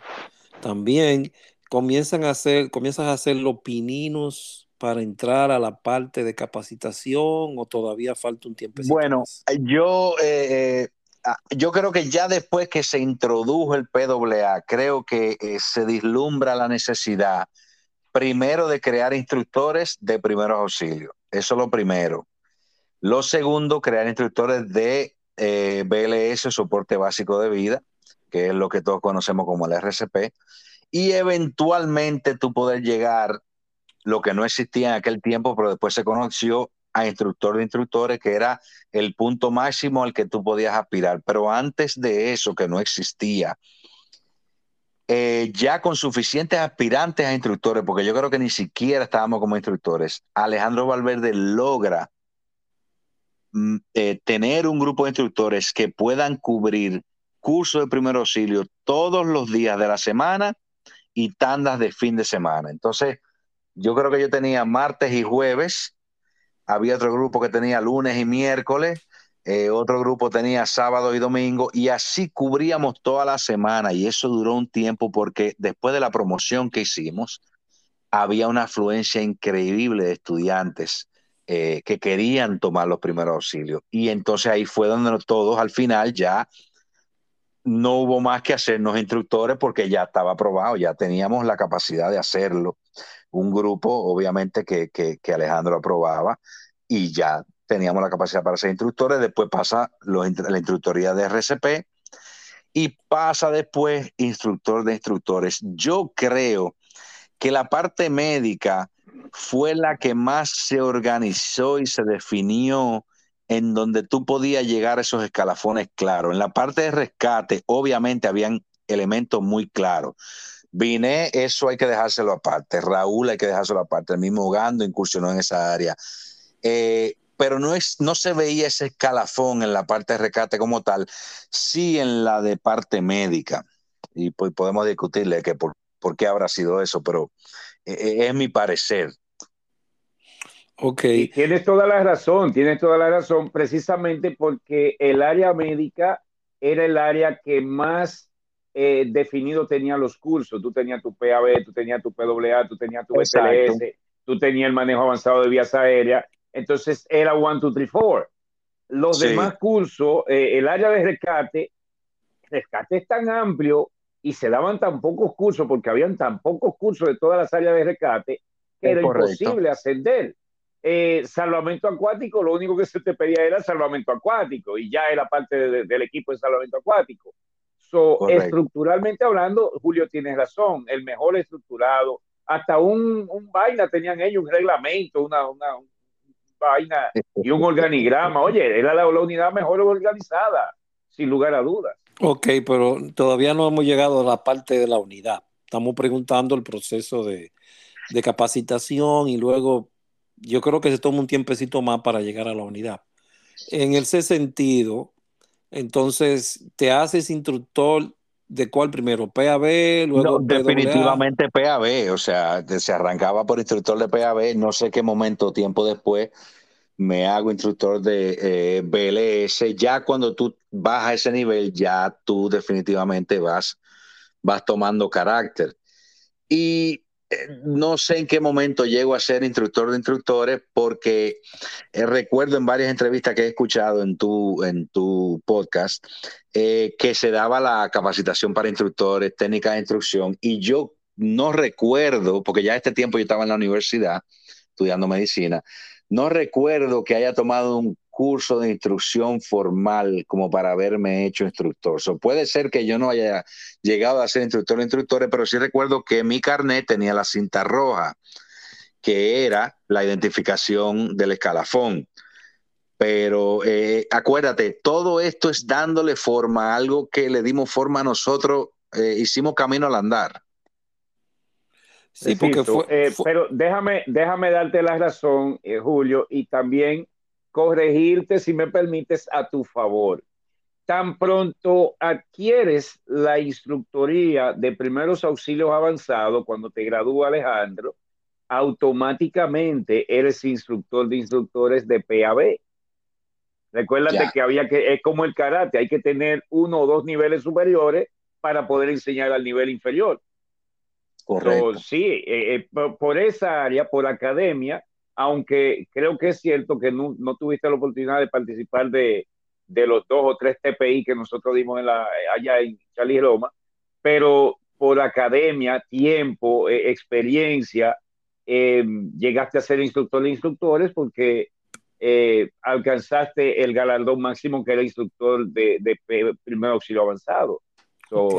también, comienzan a hacer, comienzas a hacer los pininos para entrar a la parte de capacitación o todavía falta un tiempo? Bueno, yo eh, eh, yo creo que ya después que se introdujo el PWA, creo que eh, se dislumbra la necesidad primero de crear instructores de primeros auxilios. Eso es lo primero. Lo segundo, crear instructores de eh, BLS, soporte básico de vida, que es lo que todos conocemos como el RCP. Y eventualmente tú poder llegar, lo que no existía en aquel tiempo, pero después se conoció a instructor de instructores, que era el punto máximo al que tú podías aspirar. Pero antes de eso, que no existía, eh, ya con suficientes aspirantes a instructores, porque yo creo que ni siquiera estábamos como instructores, Alejandro Valverde logra mm, eh, tener un grupo de instructores que puedan cubrir cursos de primer auxilio todos los días de la semana y tandas de fin de semana. Entonces, yo creo que yo tenía martes y jueves había otro grupo que tenía lunes y miércoles, eh, otro grupo tenía sábado y domingo, y así cubríamos toda la semana, y eso duró un tiempo porque después de la promoción que hicimos, había una afluencia increíble de estudiantes eh, que querían tomar los primeros auxilios. Y entonces ahí fue donde todos al final ya no hubo más que hacernos instructores porque ya estaba aprobado, ya teníamos la capacidad de hacerlo un grupo, obviamente, que, que, Alejandro aprobaba y ya teníamos la capacidad para ser instructores. Después pasa la instructoría de RCP y pasa después instructor de instructores. Yo creo que la parte médica fue la que más se organizó y se definió en donde tú podías llegar a esos escalafones claros. En la parte de rescate, obviamente, habían elementos muy claros. Vine, eso hay que dejárselo aparte. Raúl hay que dejárselo aparte. El mismo Gando incursionó en esa área. Eh, pero no, es, no se veía ese escalafón en la parte de rescate como tal, sí en la de parte médica. Y pues podemos discutirle que por, por qué habrá sido eso, pero eh, eh, es mi parecer. Ok. tienes toda la razón, tienes toda la razón, precisamente porque el área médica era el área que más eh, definido tenía los cursos. Tú tenías tu PAB, tú tenías tu PWA, tú tenías tu SLS, tú tenías el manejo avanzado de vías aéreas. Entonces era one, two, three, four. Los demás cursos, eh, el área de rescate, rescate es tan amplio y se daban tan pocos cursos porque habían tan pocos cursos de todas las áreas de rescate que era imposible ascender. Eh, salvamento acuático, lo único que se te pedía era salvamento acuático y ya era parte del equipo de salvamento acuático. So, estructuralmente hablando, Julio tiene razón, el mejor estructurado, hasta un, un vaina tenían ellos, un reglamento, una, una, vaina y un organigrama. Oye, era la, unidad mejor organizada, sin lugar a dudas. Ok, pero todavía no hemos llegado a la parte de la unidad. Estamos preguntando el proceso de, de capacitación y luego yo creo que se toma un tiempecito más para llegar a la unidad. En ese sentido, entonces, ¿te haces instructor de cuál primero? ¿PAB? Luego definitivamente PAB, o sea, se arrancaba por instructor de PAB, no sé qué momento, tiempo después, me hago instructor de eh, BLS. Ya cuando tú vas a ese nivel, ya tú definitivamente vas, vas tomando carácter. Y no sé en qué momento llego a ser instructor de instructores porque eh, recuerdo en varias entrevistas que he escuchado en tu, en tu podcast eh, que se daba la capacitación para instructores, técnica de instrucción y yo no recuerdo, porque ya este tiempo yo estaba en la universidad estudiando medicina, no recuerdo que haya tomado un curso de instrucción formal como para haberme hecho instructor. puede ser que yo no haya llegado a ser instructor o instructores, pero sí recuerdo que mi carnet tenía la cinta roja, que era la identificación del escalafón. Pero eh, acuérdate, todo esto es dándole forma a algo que le dimos forma a nosotros, eh, hicimos camino al andar. Sí, porque eh, fue, Pero déjame, déjame darte la razón, Julio, y también corregirte, si me permites, a tu favor. Tan pronto adquieres la instructoría de primeros auxilios avanzados, cuando te gradúa Alejandro, automáticamente eres instructor de instructores de PAB. Recuérdate que había que, es como el karate, hay que tener uno o dos niveles superiores para poder enseñar al nivel inferior. Correcto. sí, eh, eh, por, esa área, por academia, aunque creo que es cierto que no, tuviste la oportunidad de participar de, los dos o tres TPI que nosotros dimos en la, allá en Charlie Roma, pero por academia, tiempo, eh, experiencia, em, llegaste a ser instructor de instructores porque eh, alcanzaste el galardón máximo que era instructor de, primer auxilio avanzado.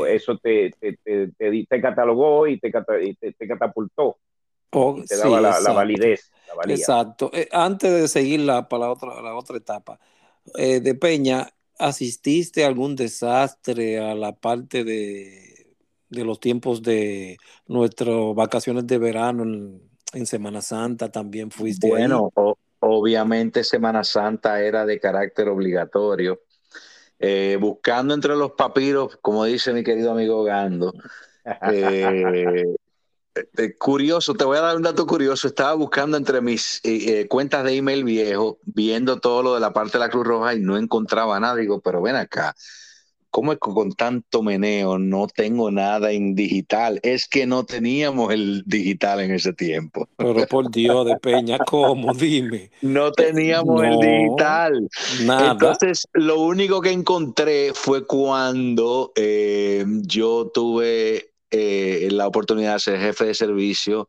Eso te, te, catalogó y te, te catapultó. Oh, te daba la, validez. exacto. Eh, antes de seguir la, para la otra, la otra etapa, eh, de Peña, ¿asististe a algún desastre a la parte de, de los tiempos de nuestras vacaciones de verano en, Semana Santa? ¿También fuiste Bueno, obviamente Semana Santa era de carácter obligatorio. Eh, buscando entre los papiros, como dice mi querido amigo Gando, Eh, curioso, te voy a dar un dato curioso. Estaba buscando entre mis eh, eh, cuentas de email viejo, viendo todo lo de la parte de la Cruz Roja y no encontraba nada. Digo, pero ven acá, ¿cómo es que con tanto meneo no tengo nada en digital? Es que no teníamos el digital en ese tiempo. Pero por Dios de Peña, ¿cómo? Dime. No teníamos el digital. Nada. Entonces, lo único que encontré fue cuando yo tuve eh, la oportunidad de ser jefe de servicio,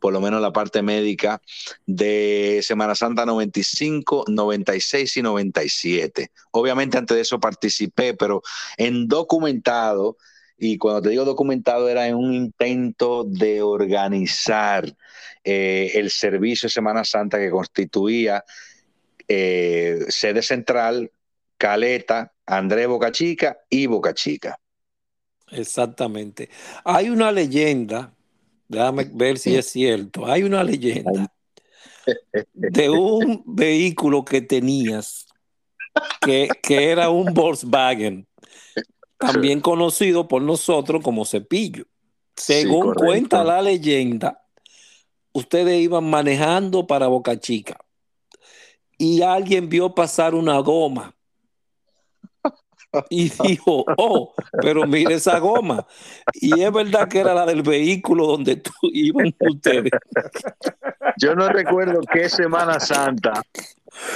por lo menos la parte médica, de Semana Santa 95, 96 y 97. Obviamente antes de eso participé, pero en documentado, y cuando te digo documentado era en un intento de organizar eh, el servicio de Semana Santa que constituía eh, sede central, Caleta, André Boca Chica y Boca Chica. Exactamente. Hay una leyenda, déjame ver si es cierto, hay una leyenda de un vehículo que tenías que, que era un Volkswagen, también conocido por nosotros como cepillo. Según cuenta la leyenda, ustedes iban manejando para Boca Chica y alguien vio pasar una goma y dijo, oh, pero mire esa goma. Y es verdad que era la del vehículo donde tú iban ustedes. Yo no recuerdo qué Semana Santa.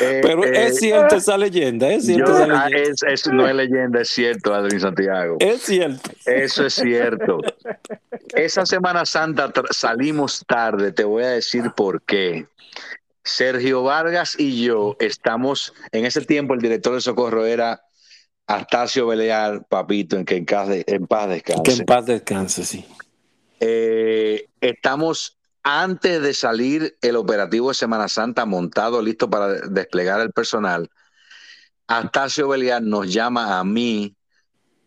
eh, Pero eh, es cierto esa leyenda, es cierto yo- esa ah, leyenda. es, es- no es leyenda, es cierto, Adrián Santiago. Es cierto. Eso es cierto. Esa Semana Santa salimos tarde, te voy a decir por qué. Sergio Vargas y yo estamos, en ese tiempo el director de Socorro era Astacio Belear, papito, en que en, paz de- en paz descanse. Que en paz descanse, sí. Eh, estamos antes de salir el operativo de Semana Santa montado, listo para de- desplegar el personal. Astacio Beliar nos llama a mí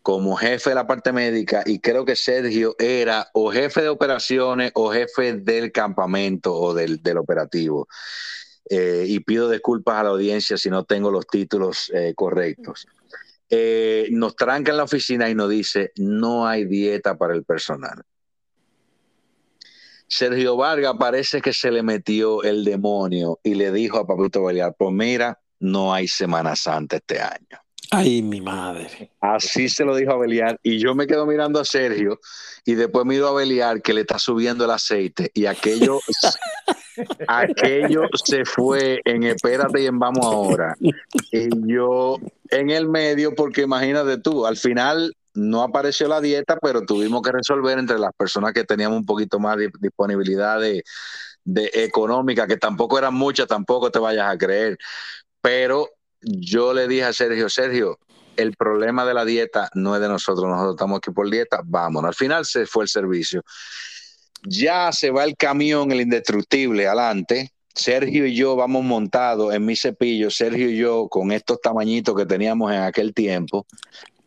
como jefe de la parte médica y creo que Sergio era o jefe de operaciones o jefe del campamento o del, del operativo. Eh, y pido disculpas a la audiencia si no tengo los títulos eh, correctos. Eh, nos tranca en la oficina y nos dice, no hay dieta para el personal. Sergio Vargas parece que se le metió el demonio y le dijo a Papito Beliar, pues mira, no hay Semana Santa este año. Ay, mi madre. Así se lo dijo a Beliar y yo me quedo mirando a Sergio y después miro a Beliar que le está subiendo el aceite y aquello, aquello se fue en espérate y en vamos ahora. Y yo en el medio, porque imagínate tú, al final no apareció la dieta, pero tuvimos que resolver entre las personas que teníamos un poquito más de disponibilidad de, de económica, que tampoco eran muchas, tampoco te vayas a creer. Pero yo le dije a Sergio, Sergio, el problema de la dieta no es de nosotros, nosotros estamos aquí por dieta, vámonos. Al final se fue el servicio. Ya se va el camión, el indestructible, adelante. Sergio y yo vamos montados en mi cepillo, Sergio y yo con estos tamañitos que teníamos en aquel tiempo.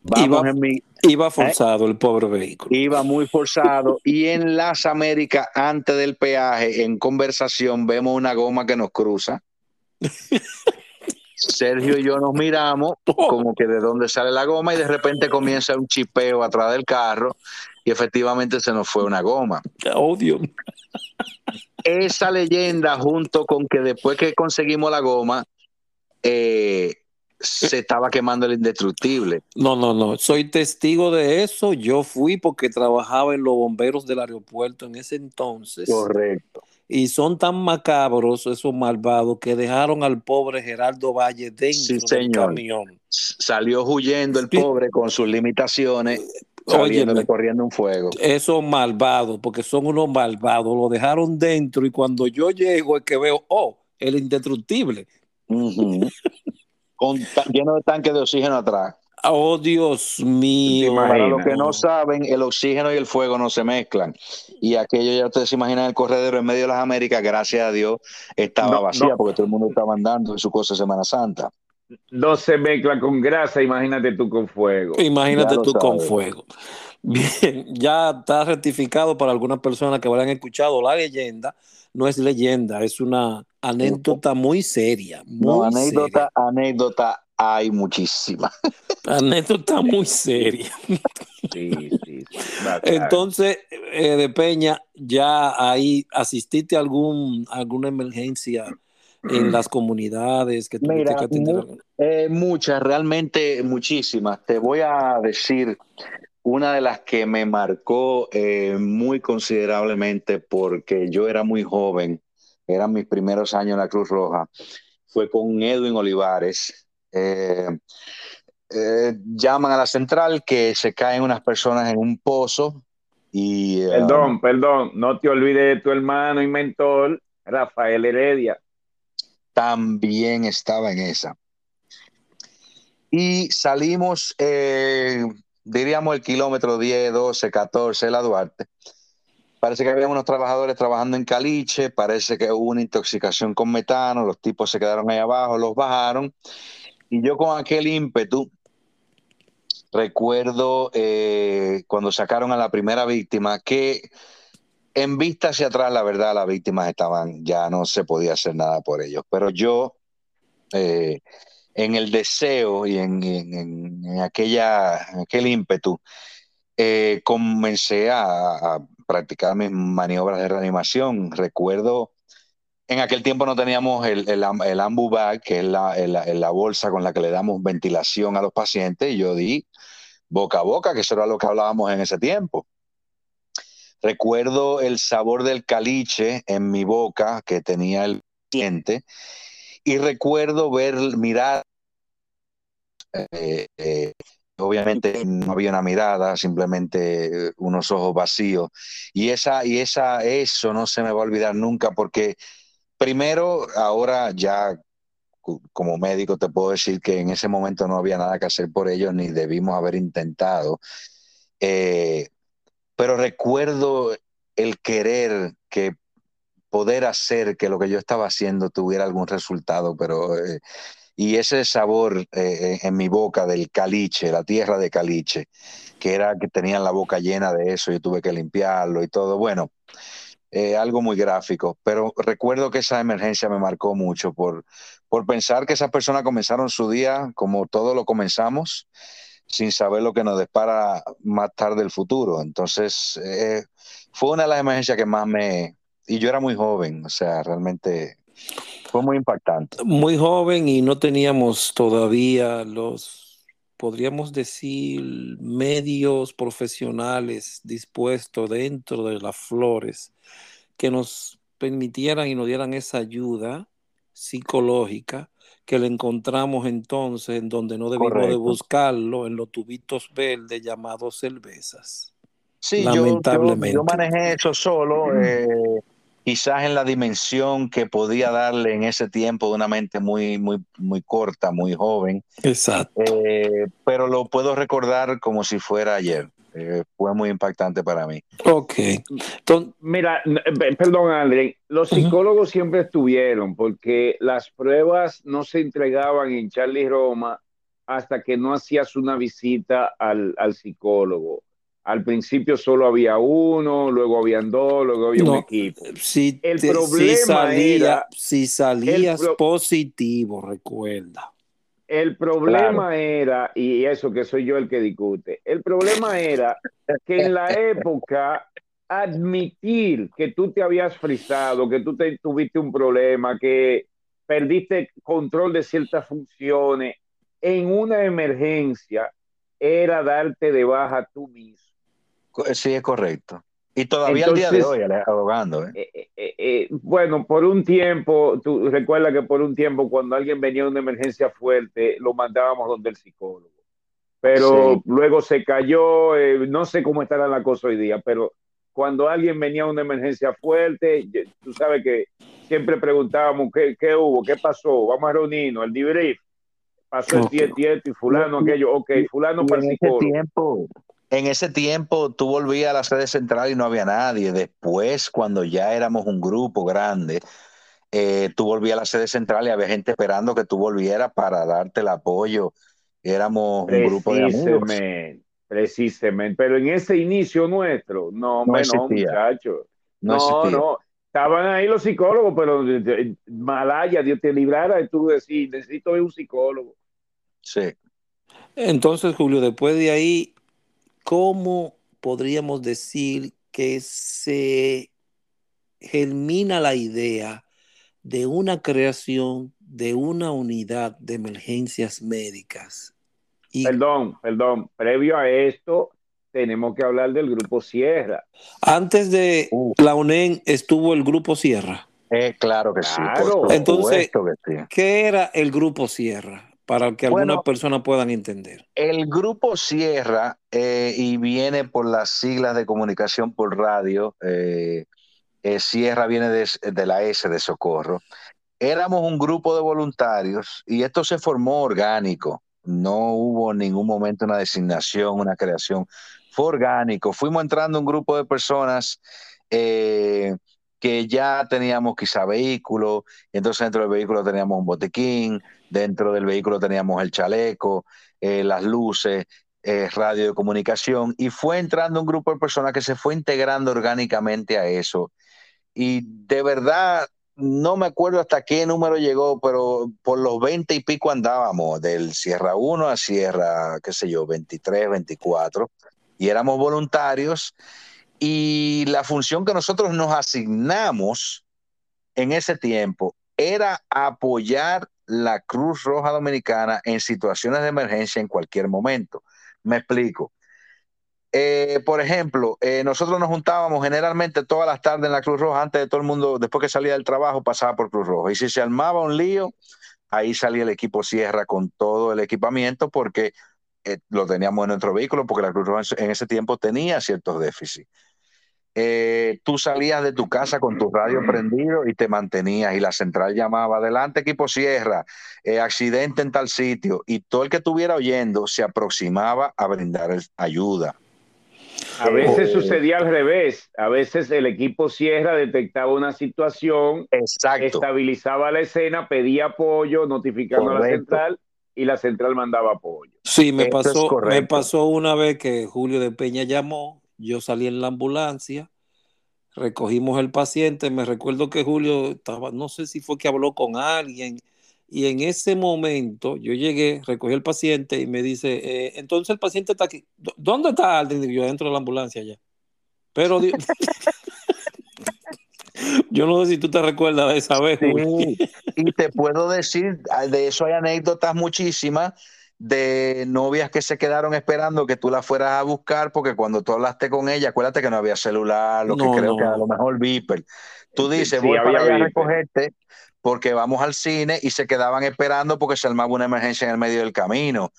Vamos Iba- en mi, Iba forzado el pobre vehículo. iba muy forzado y en las Américas, antes del peaje, en conversación, vemos una goma que nos cruza. Sergio y yo nos miramos como que de dónde sale la goma y de repente comienza un chipeo atrás del carro y efectivamente se nos fue una goma. Oh, Dios. Esa leyenda junto con que después que conseguimos la goma, eh, se estaba quemando el indestructible. No, no, no. Soy testigo de eso. Yo fui porque trabajaba en los bomberos del aeropuerto en ese entonces. Correcto. Y son tan macabros esos malvados que dejaron al pobre Gerardo Valle dentro Sí, del señor. camión. Salió huyendo el pobre con sus limitaciones, Óyeme, corriendo un fuego. esos malvados, porque son unos malvados, lo dejaron dentro y cuando yo llego es que veo, oh, el indestructible. Con lleno de tanques de oxígeno atrás. Oh, Dios mío. Para los que no saben, el oxígeno y el fuego no se mezclan. Y aquello ya ustedes se imaginan el corredero en medio de las Américas, gracias a Dios, estaba No, vacía no. porque todo el mundo estaba andando en su cosa Semana Santa. No se mezcla con grasa, imagínate tú con fuego. Imagínate tú con fuego. Bien, ya está rectificado para algunas personas que habrán escuchado la leyenda. No es leyenda, es una anécdota muy seria. Muy No, anécdota, anécdota hay muchísimas. seria. Anécdota muy seria. Sí, sí. Entonces, eh, de Peña, ya ahí asististe a algún, alguna emergencia en las comunidades que tuviste Mira, que atender. mu- Eh, muchas, realmente muchísimas. Te voy a decir una de las que me marcó eh, muy considerablemente porque yo era muy joven, eran mis primeros años en la Cruz Roja, fue con Edwin Olivares. Eh, eh, llaman a la central que se caen unas personas en un pozo y... Perdón, perdón, no te olvides de tu hermano y mentor, Rafael Heredia. También estaba en esa. Y salimos, eh, diríamos, el kilómetro 10, 12, 14 de la Duarte. Parece que había unos trabajadores trabajando en caliche, parece que hubo una intoxicación con metano, los tipos se quedaron ahí abajo, los bajaron, y yo con aquel ímpetu, recuerdo eh, cuando sacaron a la primera víctima, que en vista hacia atrás, la verdad, las víctimas estaban, ya no se podía hacer nada por ellos, pero yo, eh, en el deseo y en, aquella, aquel ímpetu, eh, comencé a, practicar mis maniobras de reanimación. Recuerdo, en aquel tiempo no teníamos el, el, el ambu bag, que es la, la, bolsa con la que le damos ventilación a los pacientes, y yo di boca a boca, que eso era lo que hablábamos en ese tiempo. Recuerdo el sabor del caliche en mi boca que tenía el paciente, y recuerdo ver, mirar eh, eh, obviamente no había una mirada, simplemente eh, unos ojos vacíos. Y esa, y esa, eso no se me va a olvidar nunca, porque primero, ahora ya como médico te puedo decir que en ese momento no había nada que hacer por ellos, ni debimos haber intentado. Pero recuerdo el querer que poder hacer que lo que yo estaba haciendo tuviera algún resultado, pero eh, y ese sabor eh, en mi boca del caliche, la tierra de caliche, que era que tenían la boca llena de eso, yo tuve que limpiarlo y todo. Bueno, eh, algo muy gráfico, pero recuerdo que esa emergencia me marcó mucho por, por pensar que esas personas comenzaron su día como todos lo comenzamos, sin saber lo que nos depara más tarde el futuro. Entonces, eh, fue una de las emergencias que más me... Y yo era muy joven, o sea, realmente fue muy impactante. Muy joven y no teníamos todavía los, podríamos decir, medios profesionales dispuestos dentro de las flores que nos permitieran y nos dieran esa ayuda psicológica que le encontramos entonces en donde no debimos de buscarlo, en los tubitos verdes llamados cervezas. Sí, Lamentablemente. Yo, manejé eso solo. Eh, quizás en la dimensión que podía darle en ese tiempo de una mente muy, muy, muy corta, muy joven. Exacto. Eh, pero lo puedo recordar como si fuera ayer. Eh, fue muy impactante para mí. Ok. Mira, perdón, André, los psicólogos siempre estuvieron porque las pruebas no se entregaban en Charlie Roma hasta que no hacías una visita al, al psicólogo al principio solo había uno, luego habían dos, luego había un equipo. Si, el problema salía, si salías positivo, recuerda. El problema era, y eso que soy yo el que discute, el problema era que en la época admitir que tú te habías frisado, que tú te, tuviste un problema, que perdiste control de ciertas funciones en una emergencia, era darte de baja tú mismo. Sí, es correcto. Y todavía al día de hoy, abogando. ¿eh? Eh, eh, bueno, por un tiempo, tú recuerda que por un tiempo cuando alguien venía de una emergencia fuerte, lo mandábamos donde el psicólogo. Pero luego se cayó, no sé cómo estará la cosa hoy día, pero cuando alguien venía de una emergencia fuerte, tú sabes que siempre preguntábamos qué, qué hubo, qué pasó, vamos a reunirnos, el debrief, pasó el 10 y fulano aquello, ok, fulano para el psicólogo. Tiempo en ese tiempo tú volvías a la sede central y no había nadie. Después, cuando ya éramos un grupo grande, eh, tú volvías a la sede central y había gente esperando que tú volvieras para darte el apoyo. Éramos un grupo de amigos. Precisamente, pero en ese inicio nuestro, no, no, no muchachos. No, no, Estaban ahí los psicólogos, pero Malaya, Dios te librara, y tú decís, necesito un psicólogo. Sí. Entonces, Julio, después de ahí, ¿cómo podríamos decir que se germina la idea de una creación de una unidad de emergencias médicas? Perdón, perdón, previo a esto tenemos que hablar del grupo Sierra. Antes de la UNEN estuvo el grupo Sierra. Eh, claro que sí. Entonces, ¿qué era el grupo Sierra? Para que algunas personas puedan entender. El grupo Sierra, eh, y viene por las siglas de comunicación por radio, eh, eh, Sierra viene de, la S de Socorro. Éramos un grupo de voluntarios y esto se formó orgánico. No hubo en ningún momento una designación, una creación. Fue orgánico. Fuimos entrando un grupo de personas eh, que ya teníamos quizá vehículo, entonces dentro del vehículo teníamos un botequín, dentro del vehículo teníamos el chaleco, eh, las luces, eh, radio de comunicación, y fue entrando un grupo de personas que se fue integrando orgánicamente a eso. Y de verdad, no me acuerdo hasta qué número llegó, pero por los 20 y pico andábamos, del Sierra 1 a Sierra, qué sé yo, 23, 24, y éramos voluntarios y la función que nosotros nos asignamos en ese tiempo era apoyar la Cruz Roja Dominicana en situaciones de emergencia en cualquier momento. Me explico. Eh, por ejemplo, eh, nosotros nos juntábamos generalmente todas las tardes en la Cruz Roja, antes de todo el mundo, después que salía del trabajo, pasaba por Cruz Roja. Y si se armaba un lío, ahí salía el equipo Sierra con todo el equipamiento, porque eh, lo teníamos en nuestro vehículo, porque la Cruz Roja en ese tiempo tenía ciertos déficits. Eh, tú salías de tu casa con tu radio prendido y te mantenías y la central llamaba, adelante equipo Sierra, eh, accidente en tal sitio y todo el que estuviera oyendo se aproximaba a brindar ayuda. A veces sucedía al revés, a veces el equipo Sierra detectaba una situación, estabilizaba la escena, pedía apoyo, notificando a la central y la central mandaba apoyo. Sí, me pasó, me pasó una vez que Julio de Peña llamó yo salí en la ambulancia, recogimos el paciente, me recuerdo que Julio estaba, no sé si fue que habló con alguien, y en ese momento yo llegué, recogí el paciente y me dice, eh, entonces el paciente está aquí, ¿dónde está alguien? Yo dentro de la ambulancia ya. Pero yo no sé si tú te recuerdas de esa vez. y te puedo decir, de eso hay anécdotas muchísimas de novias que se quedaron esperando que tú la fueras a buscar porque cuando tú hablaste con ella, acuérdate que no había celular, lo que creo que a lo mejor Viper. Tú dices, voy para allá a recogerte porque vamos al cine y se quedaban esperando porque se armaba una emergencia en el medio del camino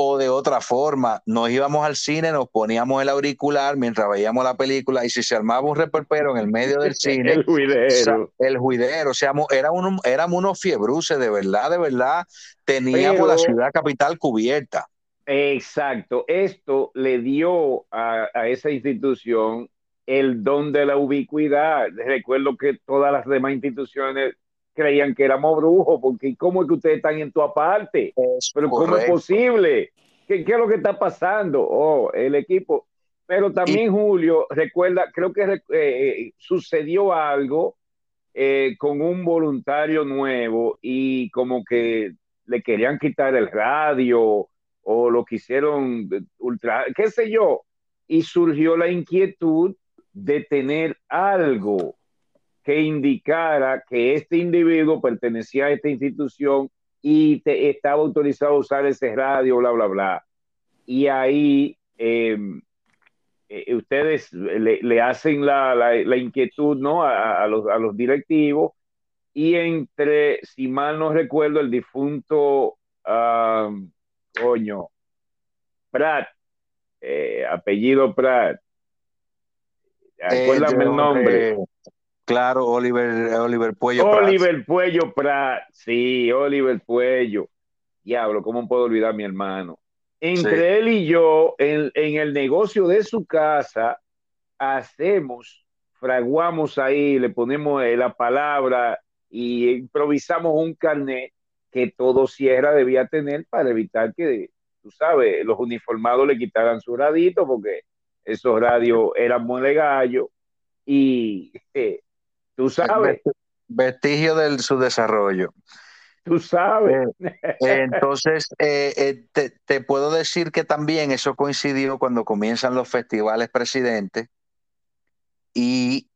o de otra forma, nos íbamos al cine, nos poníamos el auricular mientras veíamos la película y si se armaba un reperpero en el medio del cine, el juidero, el juidero, o sea, era éramos unos fiebruces, de verdad, de verdad, teníamos la ciudad capital cubierta. Exacto, esto le dio a, a esa institución el don de la ubicuidad. Recuerdo que todas las demás instituciones creían que éramos brujos, porque ¿cómo es que ustedes están en tu aparte? Pero ¿cómo es posible? ¿Qué, ¿Qué, es lo que está pasando? Oh, el equipo. Pero también Julio, recuerda, creo que eh, sucedió algo eh, con un voluntario nuevo y como que le querían quitar el radio o lo quisieron ultra, qué sé yo, y surgió la inquietud de tener algo que indicara que este individuo pertenecía a esta institución y estaba autorizado a usar ese radio, bla, bla, bla. Y ahí em, eh, ustedes le, hacen la, inquietud ¿no? A, los, a, los, directivos y entre, si mal no recuerdo, el difunto, coño, Prat, eh, apellido Prat. Acuérdame el nombre. Claro, Oliver, Oliver Puello. Oliver Puello Prat, sí, Oliver Puello. Diablo, ¿cómo puedo olvidar a mi hermano? Entre él y yo, en, el negocio de su casa, hacemos, fraguamos ahí, le ponemos eh, la palabra y improvisamos un carnet que todo Sierra debía tener para evitar que, tú sabes, los uniformados le quitaran su radito, porque esos radios eran muy gallo y eh, Tú sabes. Vestigio de su desarrollo. Tú sabes. Eh, entonces, eh, eh, te, puedo decir que también eso coincidió cuando comienzan los festivales presidentes y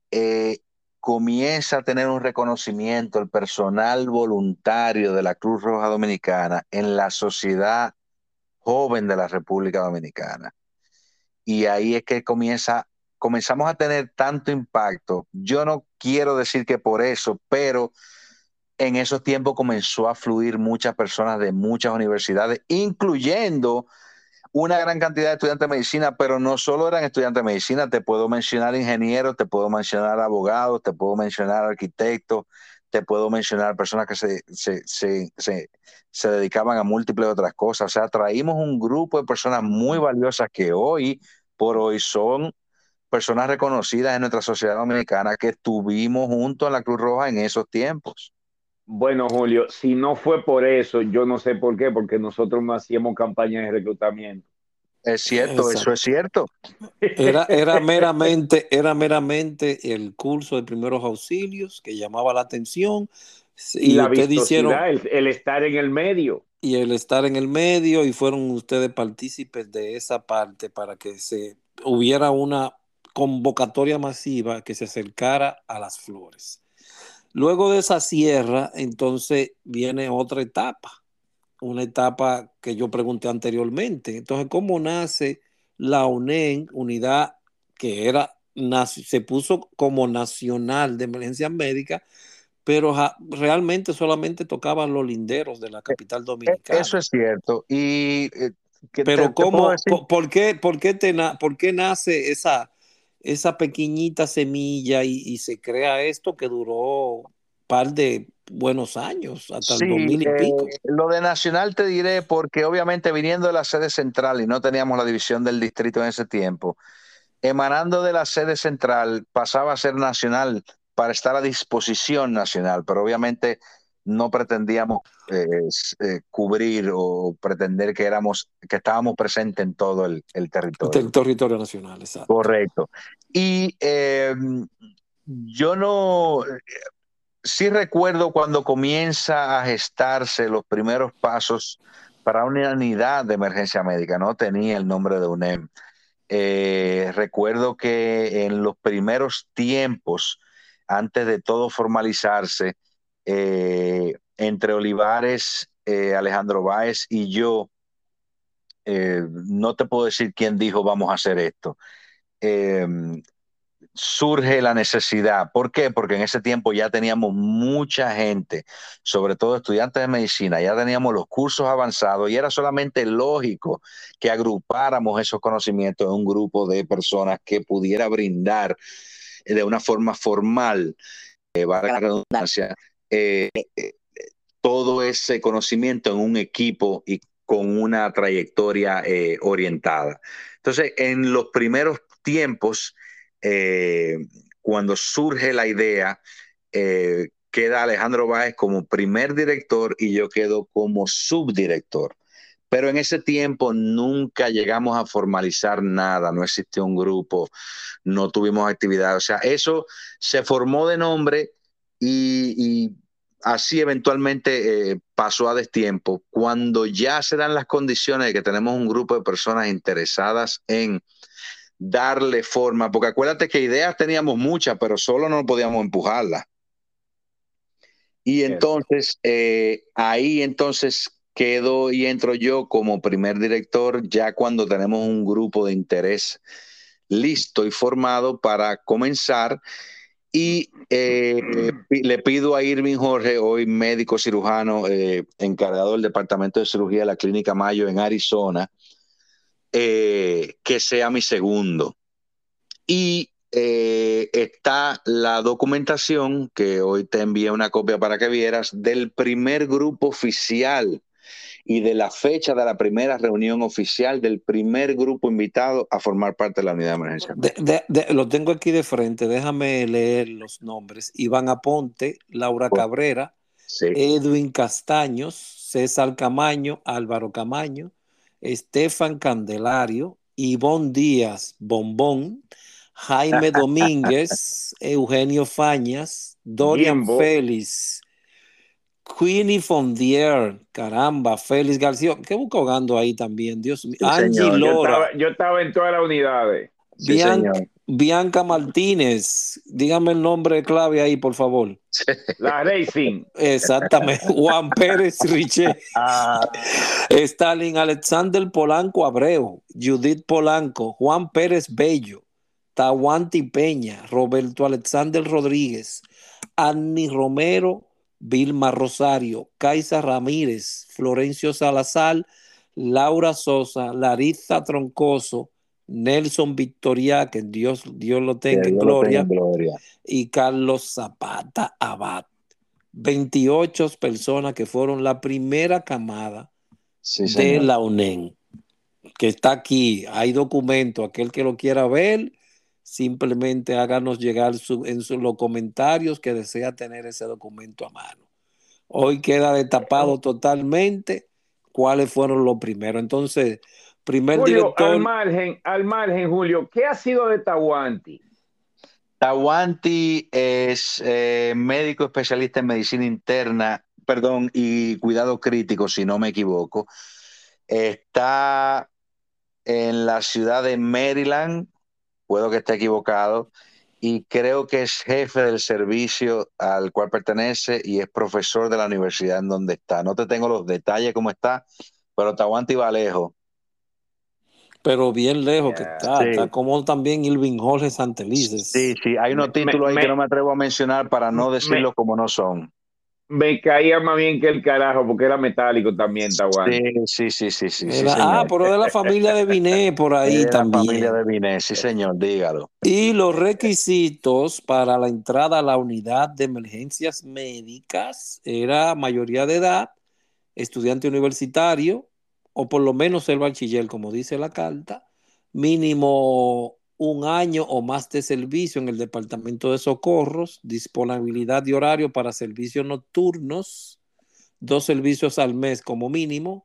comienza a tener un reconocimiento el personal voluntario de la Cruz Roja Dominicana en la sociedad joven de la República Dominicana. Y ahí es que comienza comenzamos a tener tanto impacto. Yo no quiero decir que por eso, pero en esos tiempos comenzó a fluir muchas personas de muchas universidades, incluyendo una gran cantidad de estudiantes de medicina, pero no solo eran estudiantes de medicina, te puedo mencionar ingenieros, te puedo mencionar abogados, te puedo mencionar arquitectos, te puedo mencionar personas que se, se, se, se, dedicaban a múltiples otras cosas. O sea, traímos un grupo de personas muy valiosas que hoy por hoy son personas reconocidas en nuestra sociedad dominicana que estuvimos juntos en la Cruz Roja en esos tiempos. Bueno, Julio, si no fue por eso, yo no sé por qué, porque nosotros no hacíamos campañas de reclutamiento. Es cierto, eso es cierto. Era, era, meramente, era meramente el curso de primeros auxilios que llamaba la atención. Y, la vistosidad, el, estar en el medio. Y el estar en el medio, y fueron ustedes partícipes de esa parte para que se hubiera una convocatoria masiva que se acercara a las flores. Luego de esa sierra, entonces viene otra etapa, una etapa que yo pregunté anteriormente. Entonces, ¿cómo nace la UNEN, unidad que era, se puso como nacional de emergencia médica, pero realmente solamente tocaban los linderos de la capital dominicana? Eso es cierto. Y, eh, pero ¿cómo, por, qué, por, qué te por qué nace esa esa pequeñita semilla y, se crea esto que duró un par de buenos años, hasta el 2000 y eh, pico. Lo de Nacional te diré porque obviamente viniendo de la sede central y no teníamos la división del distrito en ese tiempo, emanando de la sede central pasaba a ser nacional para estar a disposición nacional, pero obviamente no pretendíamos eh, eh, cubrir o pretender que éramos que estábamos presentes en todo el, territorio. El territorio nacional, exacto. Correcto. Y em, yo no sí recuerdo cuando comienza a gestarse los primeros pasos para una unidad de emergencia médica, no tenía el nombre de UNEM. Eh, recuerdo que en los primeros tiempos, antes de todo formalizarse, eh, entre Olivares, eh, Alejandro Báez y yo, eh, no te puedo decir quién dijo vamos a hacer esto. surge la necesidad. ¿Por qué? Porque en ese tiempo ya teníamos mucha gente, sobre todo estudiantes de medicina, ya teníamos los cursos avanzados y era solamente lógico que agrupáramos esos conocimientos en un grupo de personas que pudiera brindar de una forma formal, eh, la redundancia, eh, eh, todo ese conocimiento en un equipo y con una trayectoria eh, orientada. Entonces, en los primeros tiempos, cuando surge la idea, queda Alejandro Báez como primer director y yo quedo como subdirector. Pero en ese tiempo nunca llegamos a formalizar nada, no existió un grupo, no tuvimos actividad. O sea, eso se formó de nombre y, así eventualmente eh, pasó a destiempo. Cuando ya se dan las condiciones de que tenemos un grupo de personas interesadas en darle forma, porque acuérdate que ideas teníamos muchas, pero solo no podíamos empujarlas. Y entonces, eh, ahí entonces quedo y entro yo como primer director ya cuando tenemos un grupo de interés listo y formado para comenzar y eh, le pido a Irving Jorge, hoy médico cirujano eh, encargado del Departamento de Cirugía de la Clínica Mayo en Arizona, eh, que sea mi segundo. Y está la documentación, que hoy te envié una copia para que vieras, del primer grupo oficial y de la fecha de la primera reunión oficial del primer grupo invitado a formar parte de la unidad de emergencia. lo tengo aquí de frente, déjame leer los nombres. Iván Aponte, Laura Cabrera, Edwin Castaños, César Camaño, Álvaro Camaño, Estefan Candelario, Ivonne Díaz Bombón, Jaime Domínguez, Eugenio Fañas, Dorian Félix, Queenie Fondier, caramba, Félix García, ¿qué busco jugando ahí también? Dios mío. Angie Lora. Yo estaba, en todas las unidades. Bianca, Martínez, dígame el nombre clave ahí, por favor. La Racing. Exactamente. Juan Pérez Riche. Ah. Stalin Alexander Polanco Abreu, Judith Polanco, Juan Pérez Bello, Tawanti Peña, Roberto Alexander Rodríguez, Annie Romero Vilma Rosario, Kaisa Ramírez, Florencio Salazar, Laura Sosa, Larissa Troncoso, Nelson Victoria, que Dios, Dios lo tenga, en, gloria, y Carlos Zapata Abad. 28 personas que fueron la primera camada de la UNEN, que está aquí, hay documento, aquel que lo quiera ver, simplemente háganos llegar en los comentarios que desea tener ese documento a mano. Hoy queda destapado totalmente cuáles fueron los primeros. Entonces, primer Julio, Al margen, al margen, Julio, ¿qué ha sido de Tawanti? Tawanti es eh, médico especialista en medicina interna, perdón, y cuidado crítico, si no me equivoco. Está en la ciudad de Maryland, puedo que esté equivocado, y creo que es jefe del servicio al cual pertenece y es profesor de la universidad en donde está. No te tengo los detalles cómo está, pero Tawanti va lejos. Pero bien lejos que está, está como también Irving Jorge Santelices. Sí, sí, hay unos títulos ahí que no me atrevo a mencionar para no decirlos como no son me caía más bien que el carajo, porque era metálico también, Tahuán. Sí, sí, sí, sí. ah, pero de la familia de Biné por ahí también. La familia de Biné, sí, señor, dígalo. Y los requisitos para la entrada a la unidad de emergencias médicas era mayoría de edad, estudiante universitario, o por lo menos el bachiller, como dice la carta, mínimo un año o más de servicio en el Departamento de Socorros, disponibilidad de horario para servicios nocturnos, dos servicios al mes como mínimo,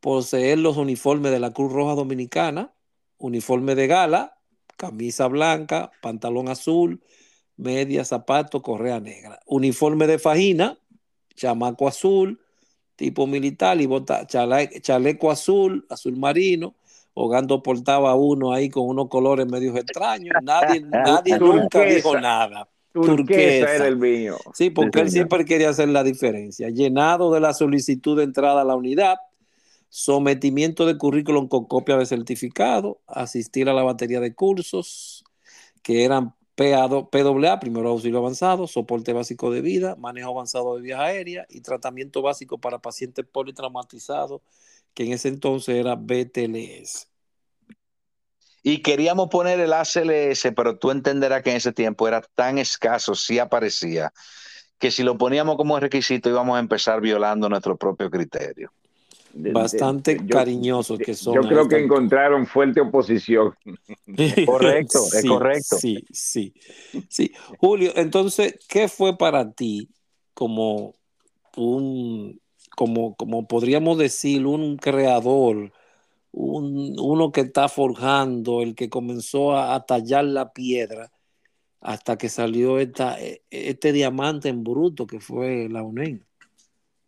poseer los uniformes de la Cruz Roja Dominicana, uniforme de gala, camisa blanca, pantalón azul, media, zapato, correa negra, uniforme de fajina, chamaco azul, tipo militar y bota, chaleco azul, azul marino, Hogando portaba uno ahí con unos colores medios extraños. Nadie, nadie nunca dijo nada. Turquesa, era el mío. Sí, porque él siempre quería hacer la diferencia. Llenado de la solicitud de entrada a la unidad, sometimiento de currículum con copia de certificado, asistir a la batería de cursos que eran PWA, primero auxilio avanzado, soporte básico de vida, manejo avanzado de vía aérea y tratamiento básico para pacientes politraumatizados, que en ese entonces era BTLS. Y queríamos poner el ACLS, pero tú entenderás que en ese tiempo era tan escaso, si aparecía, que si lo poníamos como requisito íbamos a empezar violando nuestro propio criterio. Bastante cariñosos que son. Yo creo que encontraron fuerte oposición. correcto, es correcto. Sí, sí, sí. Julio, entonces, ¿qué fue para ti como un, como, como podríamos decir, un creador? uno que está forjando, el que comenzó a, tallar la piedra hasta que salió esta, e, este diamante en bruto que fue la UNED.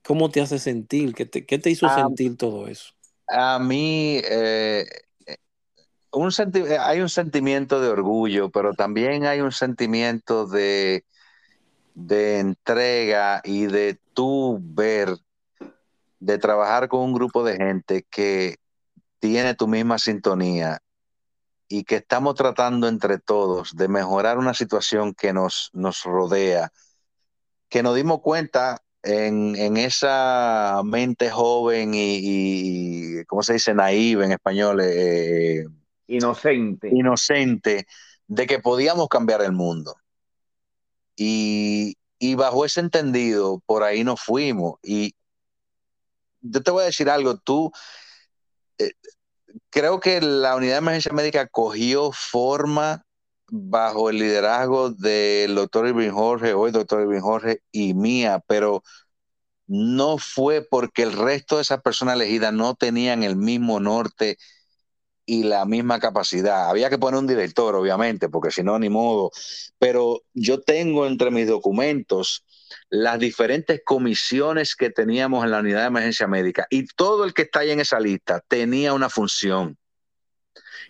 ¿Cómo te hace sentir? ¿Qué te, qué te hizo ah, sentir todo eso? A mí, eh, un hay un sentimiento de orgullo, pero también hay un sentimiento de, de entrega y de tú ver, de trabajar con un grupo de gente que tiene tu misma sintonía y que estamos tratando entre todos de mejorar una situación que nos, nos rodea, que nos dimos cuenta en, esa mente joven y, ¿cómo se dice? Naive en español. Eh, inocente. Inocente, de que podíamos cambiar el mundo. Y, y bajo ese entendido, por ahí nos fuimos. Y yo te voy a decir algo, tú eh, creo que la unidad de emergencia médica cogió forma bajo el liderazgo del doctor Irving Jorge, hoy doctor Irving Jorge y mía, pero no fue porque el resto de esas personas elegidas no tenían el mismo norte y la misma capacidad. Había que poner un director, obviamente, porque si no, ni modo. Pero yo tengo entre mis documentos las diferentes comisiones que teníamos en la unidad de emergencia médica y todo el que está ahí en esa lista tenía una función.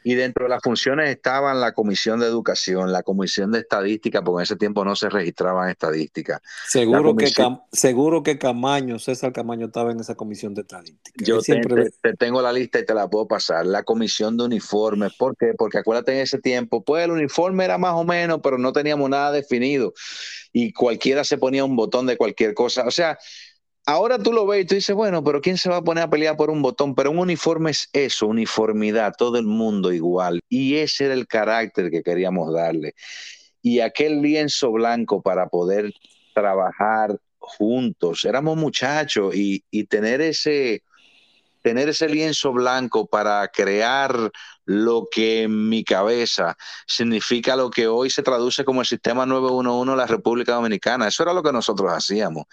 Y dentro de las funciones estaban la Comisión de Educación, la Comisión de Estadística, porque en ese tiempo no se registraban estadísticas. Seguro, que, seguro que Camaño, César Camaño estaba en esa Comisión de Estadística. Yo siempre... te, tengo la lista y te la puedo pasar. La Comisión de Uniformes, ¿por qué? Porque acuérdate en ese tiempo, pues el uniforme era más o menos, pero no teníamos nada definido. Y cualquiera se ponía un botón de cualquier cosa. O sea, ahora tú lo ves y tú dices, bueno, pero ¿quién se va a poner a pelear por un botón? Pero un uniforme es eso, uniformidad, todo el mundo igual. Y ese era el carácter que queríamos darle. Y aquel lienzo blanco para poder trabajar juntos, éramos muchachos y, tener ese, tener ese lienzo blanco para crear lo que en mi cabeza significa lo que hoy se traduce como el sistema 911 de la República Dominicana. Eso era lo que nosotros hacíamos.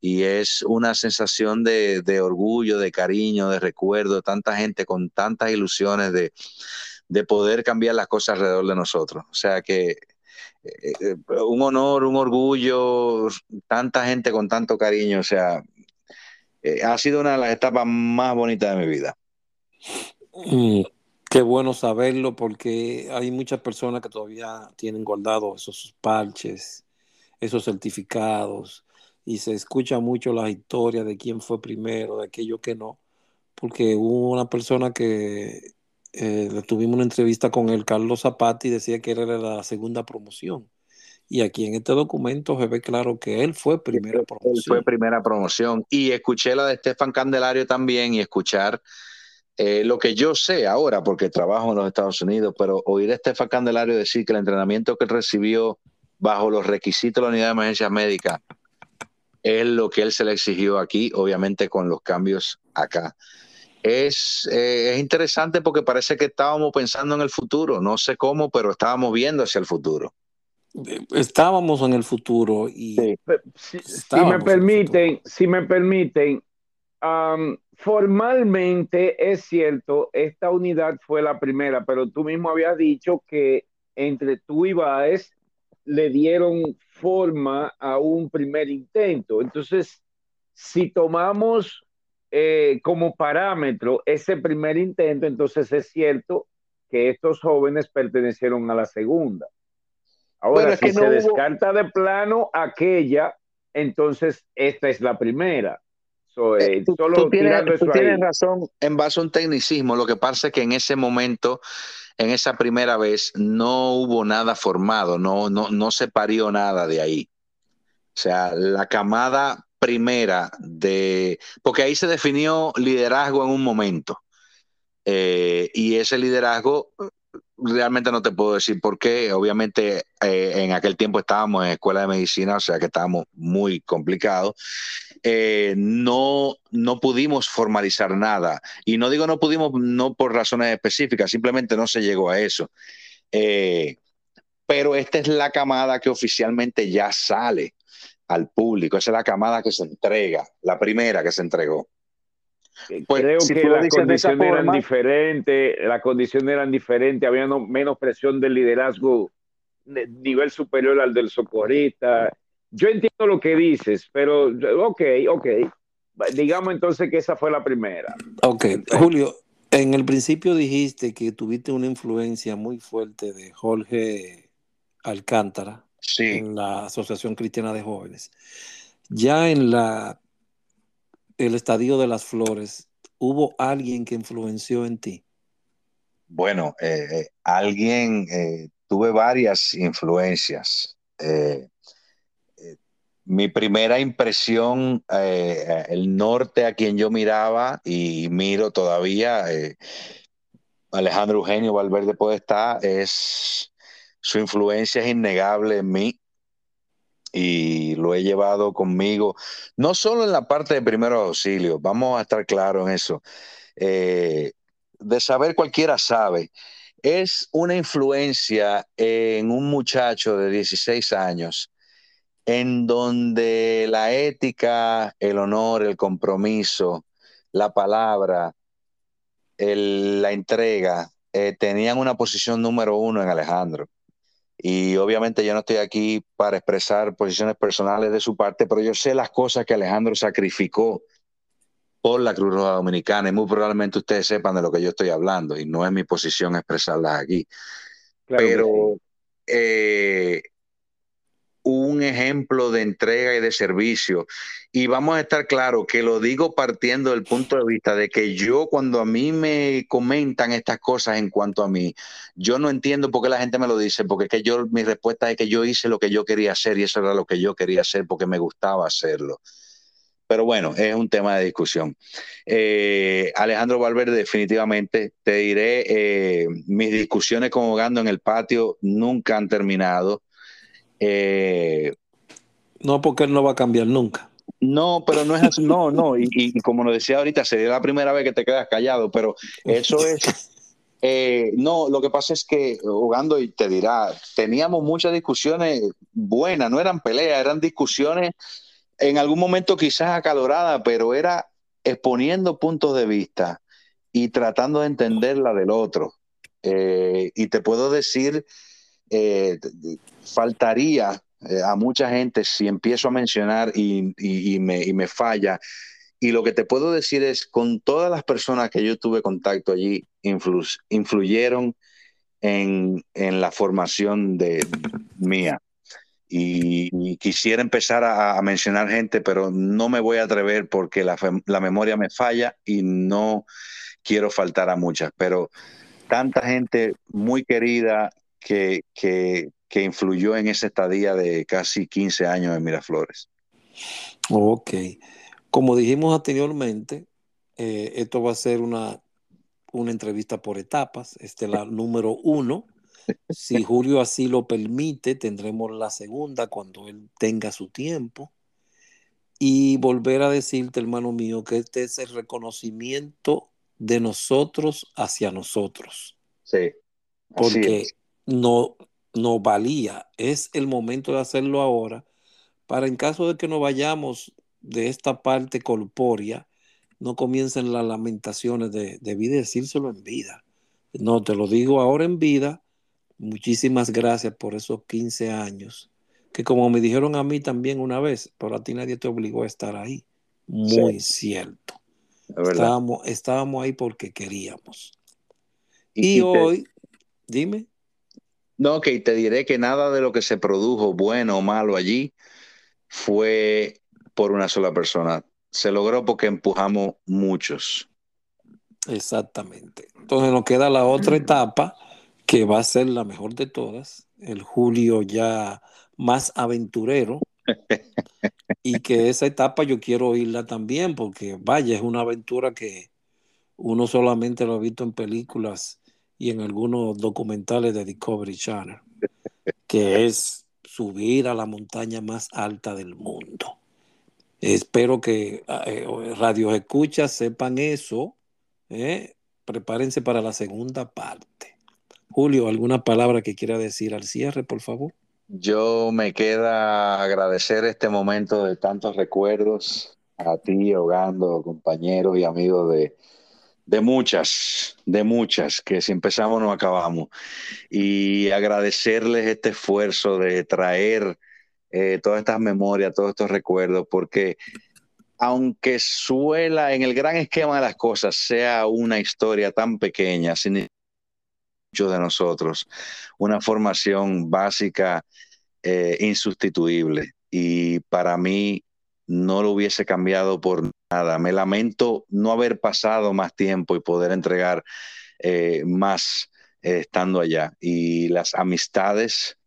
Y es una sensación de, orgullo, de cariño, de recuerdo, tanta gente con tantas ilusiones de, de poder cambiar las cosas alrededor de nosotros. O sea que eh, eh, un honor, un orgullo, tanta gente con tanto cariño, o sea, eh, ha sido una de las etapas más bonitas de mi vida. Mm, qué bueno saberlo porque hay muchas personas que todavía tienen guardados esos parches, esos certificados, y se escucha mucho la historia de quién fue primero, de aquello que no, porque hubo una persona que eh, tuvimos una entrevista con el Carlos Zapati, decía que era la segunda promoción. Y aquí en este documento se ve claro que él fue primera promoción. Él fue primera promoción. Y escuché la de Estefan Candelario también y escuchar eh, lo que yo sé ahora, porque trabajo en los Estados Unidos, pero oír a Estefan Candelario decir que el entrenamiento que él recibió bajo los requisitos de la unidad de emergencias médicas es lo que él se le exigió aquí, obviamente con los cambios acá es, eh, es, interesante porque parece que estábamos pensando en el futuro, no sé cómo, pero estábamos viendo hacia el futuro. Estábamos en el futuro y si, me permiten, si me permiten, formalmente es cierto, esta unidad fue la primera, pero tú mismo habías dicho que entre tú y Baez le dieron forma a un primer intento. Entonces, si tomamos eh, como parámetro ese primer intento, entonces es cierto que estos jóvenes pertenecieron a la segunda. Ahora, si se descarta de plano aquella, entonces esta es la primera. Eh, eh, tú, tienes, razón en base a un tecnicismo. Lo que pasa es que en ese momento, en esa primera vez, no hubo nada formado, no, no, no se parió nada de ahí. O sea, la camada primera de, porque ahí se definió liderazgo en un momento. Eh, y ese liderazgo realmente no te puedo decir por qué. Obviamente eh, en aquel tiempo estábamos en escuela de medicina, o sea que estábamos muy complicados. Eh, no, no pudimos formalizar nada. Y no digo no pudimos, no por razones específicas, simplemente no se llegó a eso. pero esta es la camada que oficialmente ya sale al público. Esa es la camada que se entrega, la primera que se entregó. Pues, Creo que las condiciones eran diferentes, las condiciones eran diferentes, había menos presión del liderazgo de nivel superior al del socorrista. Yo entiendo lo que dices, pero ok, ok. Digamos entonces que esa fue la primera. Ok, Julio, en el principio dijiste que tuviste una influencia muy fuerte de Jorge Alcántara en la Asociación Cristiana de Jóvenes. Ya en la el Estadio de las Flores, ¿hubo alguien que influenció en ti? Bueno, eh, eh, alguien, eh, tuve varias influencias. mi primera impresión, el norte a quien yo miraba y miro todavía, Alejandro Eugenio Valverde Podestá, es su influencia es innegable en mí y lo he llevado conmigo, no solo en la parte de primeros auxilios, vamos a estar claros en eso. Eh, de saber cualquiera sabe, es una influencia en un muchacho de 16 años en donde la ética, el honor, el compromiso, la palabra, la entrega, eh, tenían una posición número uno en Alejandro. Y obviamente yo no estoy aquí para expresar posiciones personales de su parte, pero yo sé las cosas que Alejandro sacrificó por la Cruz Roja Dominicana y muy probablemente ustedes sepan de lo que yo estoy hablando y no es mi posición expresarlas aquí. pero eh, un ejemplo de entrega y de servicio. Y vamos a estar claros que lo digo partiendo del punto de vista de que yo cuando a mí me comentan estas cosas en cuanto a mí, yo no entiendo por qué la gente me lo dice, porque es que yo, mi respuesta es que yo hice lo que yo quería hacer y eso era lo que yo quería hacer porque me gustaba hacerlo. Pero bueno, es un tema de discusión. Eh, Alejandro Valverde, definitivamente, te diré, eh, mis discusiones con Ogando en el patio nunca han terminado eh, no, porque él no va a cambiar nunca. No, pero no es así, no, no, y, como nos decía ahorita, sería la primera vez que te quedas callado, pero eso es, eh, no, lo que pasa es que, jugando y te dirá, teníamos muchas discusiones buenas, no eran peleas, eran discusiones en algún momento quizás acaloradas, pero era exponiendo puntos de vista y tratando de entender la del otro. Eh, y te puedo decir, eh, faltaría eh, a mucha gente si empiezo a mencionar y, me, me, falla. Y lo que te puedo decir es, con todas las personas que yo tuve contacto allí, influyeron en, la formación de mía. Y, quisiera empezar a, mencionar gente, pero no me voy a atrever porque la, la memoria me falla y no quiero faltar a muchas. Pero tanta gente muy querida que, que, que influyó en esa estadía de casi 15 años en Miraflores. Ok. Como dijimos anteriormente, eh, esto va a ser una, una entrevista por etapas. Este es la número uno. Si Julio así lo permite, tendremos la segunda cuando él tenga su tiempo. Y volver a decirte, hermano mío, que este es el reconocimiento de nosotros hacia nosotros. Sí. Porque no, no valía. Es el momento de hacerlo ahora para en caso de que no vayamos de esta parte corpórea, no comiencen las lamentaciones de debí decírselo en vida. No, te lo digo ahora en vida. Muchísimas gracias por esos 15 años, que como me dijeron a mí también una vez, pero a ti nadie te obligó a estar ahí. Muy cierto. Estábamos, estábamos ahí porque queríamos. Y, hoy, dime. No, que te diré que nada de lo que se produjo, bueno o malo allí, fue por una sola persona. Se logró porque empujamos muchos. Exactamente. Entonces nos queda la otra etapa, que va a ser la mejor de todas, el Julio ya más aventurero. y que esa etapa yo quiero oírla también, porque vaya, es una aventura que uno solamente lo ha visto en películas y en algunos documentales de Discovery Channel, que es subir a la montaña más alta del mundo. Espero que eh, Radio Escuchas sepan eso. ¿eh? Prepárense para la segunda parte. Julio, ¿alguna palabra que quiera decir al cierre, por favor? Yo me queda agradecer este momento de tantos recuerdos a ti, Hogando, compañeros y amigos de, de muchas, de muchas, que si empezamos no acabamos. Y agradecerles este esfuerzo de traer eh, todas estas memorias, todos estos recuerdos, porque aunque suela en el gran esquema de las cosas sea una historia tan pequeña, sin muchos de nosotros, una formación básica eh, insustituible. Y para mí no lo hubiese cambiado por Me lamento no haber pasado más tiempo y poder entregar eh, más eh, estando allá. Y las amistades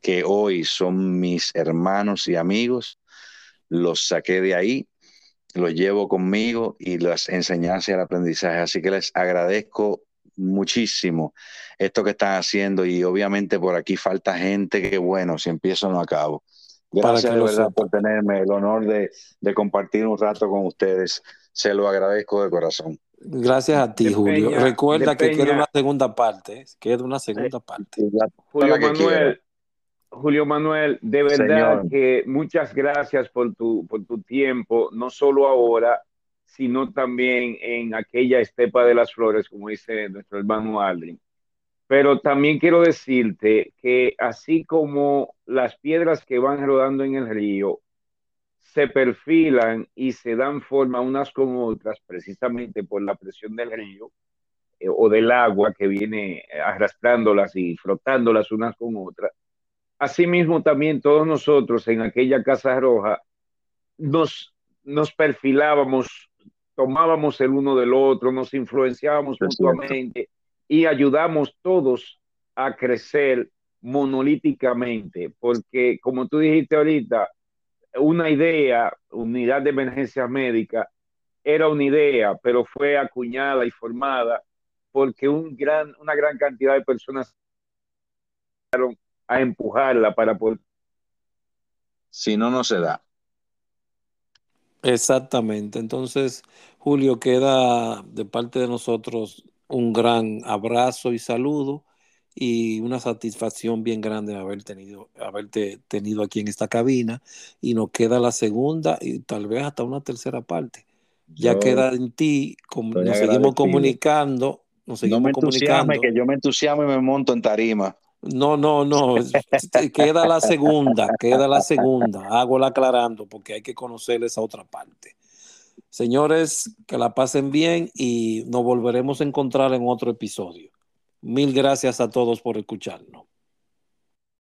que hoy son mis hermanos y amigos, los saqué de ahí, los llevo conmigo y las enseñanzas y el aprendizaje. Así que les agradezco muchísimo esto que están haciendo y obviamente por aquí falta gente que bueno, si empiezo no acabo. Gracias de verdad por tenerme el honor de, compartir un rato con ustedes. Se lo agradezco de corazón. Gracias a ti, Julio. Recuerda que queda una segunda parte. ¿eh? Queda una segunda parte. Julio Manuel, Julio Manuel, de verdad que muchas gracias por tu, por tu tiempo, no solo ahora, sino también en aquella estepa de las flores, como dice nuestro hermano Aldrin. Pero también quiero decirte que así como las piedras que van rodando en el río se perfilan y se dan forma unas con otras precisamente por la presión del río eh, o del agua que viene arrastrándolas y frotándolas unas con otras. Asimismo también todos nosotros en aquella Casa Roja nos, nos perfilábamos, tomábamos el uno del otro, nos influenciábamos mutuamente y ayudamos todos a crecer monolíticamente, porque como tú dijiste ahorita, una idea, unidad de emergencia médica, era una idea, pero fue acuñada y formada porque un gran, una gran cantidad de personas a empujarla para poder. Si no, no se da. Exactamente. Entonces, Julio, queda de parte de nosotros un gran abrazo y saludo y una satisfacción bien grande haber tenido, haberte tenido aquí en esta cabina y nos queda la segunda y tal vez hasta una tercera parte. ya queda en ti, nos seguimos comunicando, nos seguimos no me comunicando. que yo me entusiasme y me monto en tarima. No, no, no, queda la segunda, queda la segunda, hago la aclarando porque hay que conocer esa otra parte. Señores, que la pasen bien y nos volveremos a encontrar en otro episodio. Mil gracias a todos por escucharnos.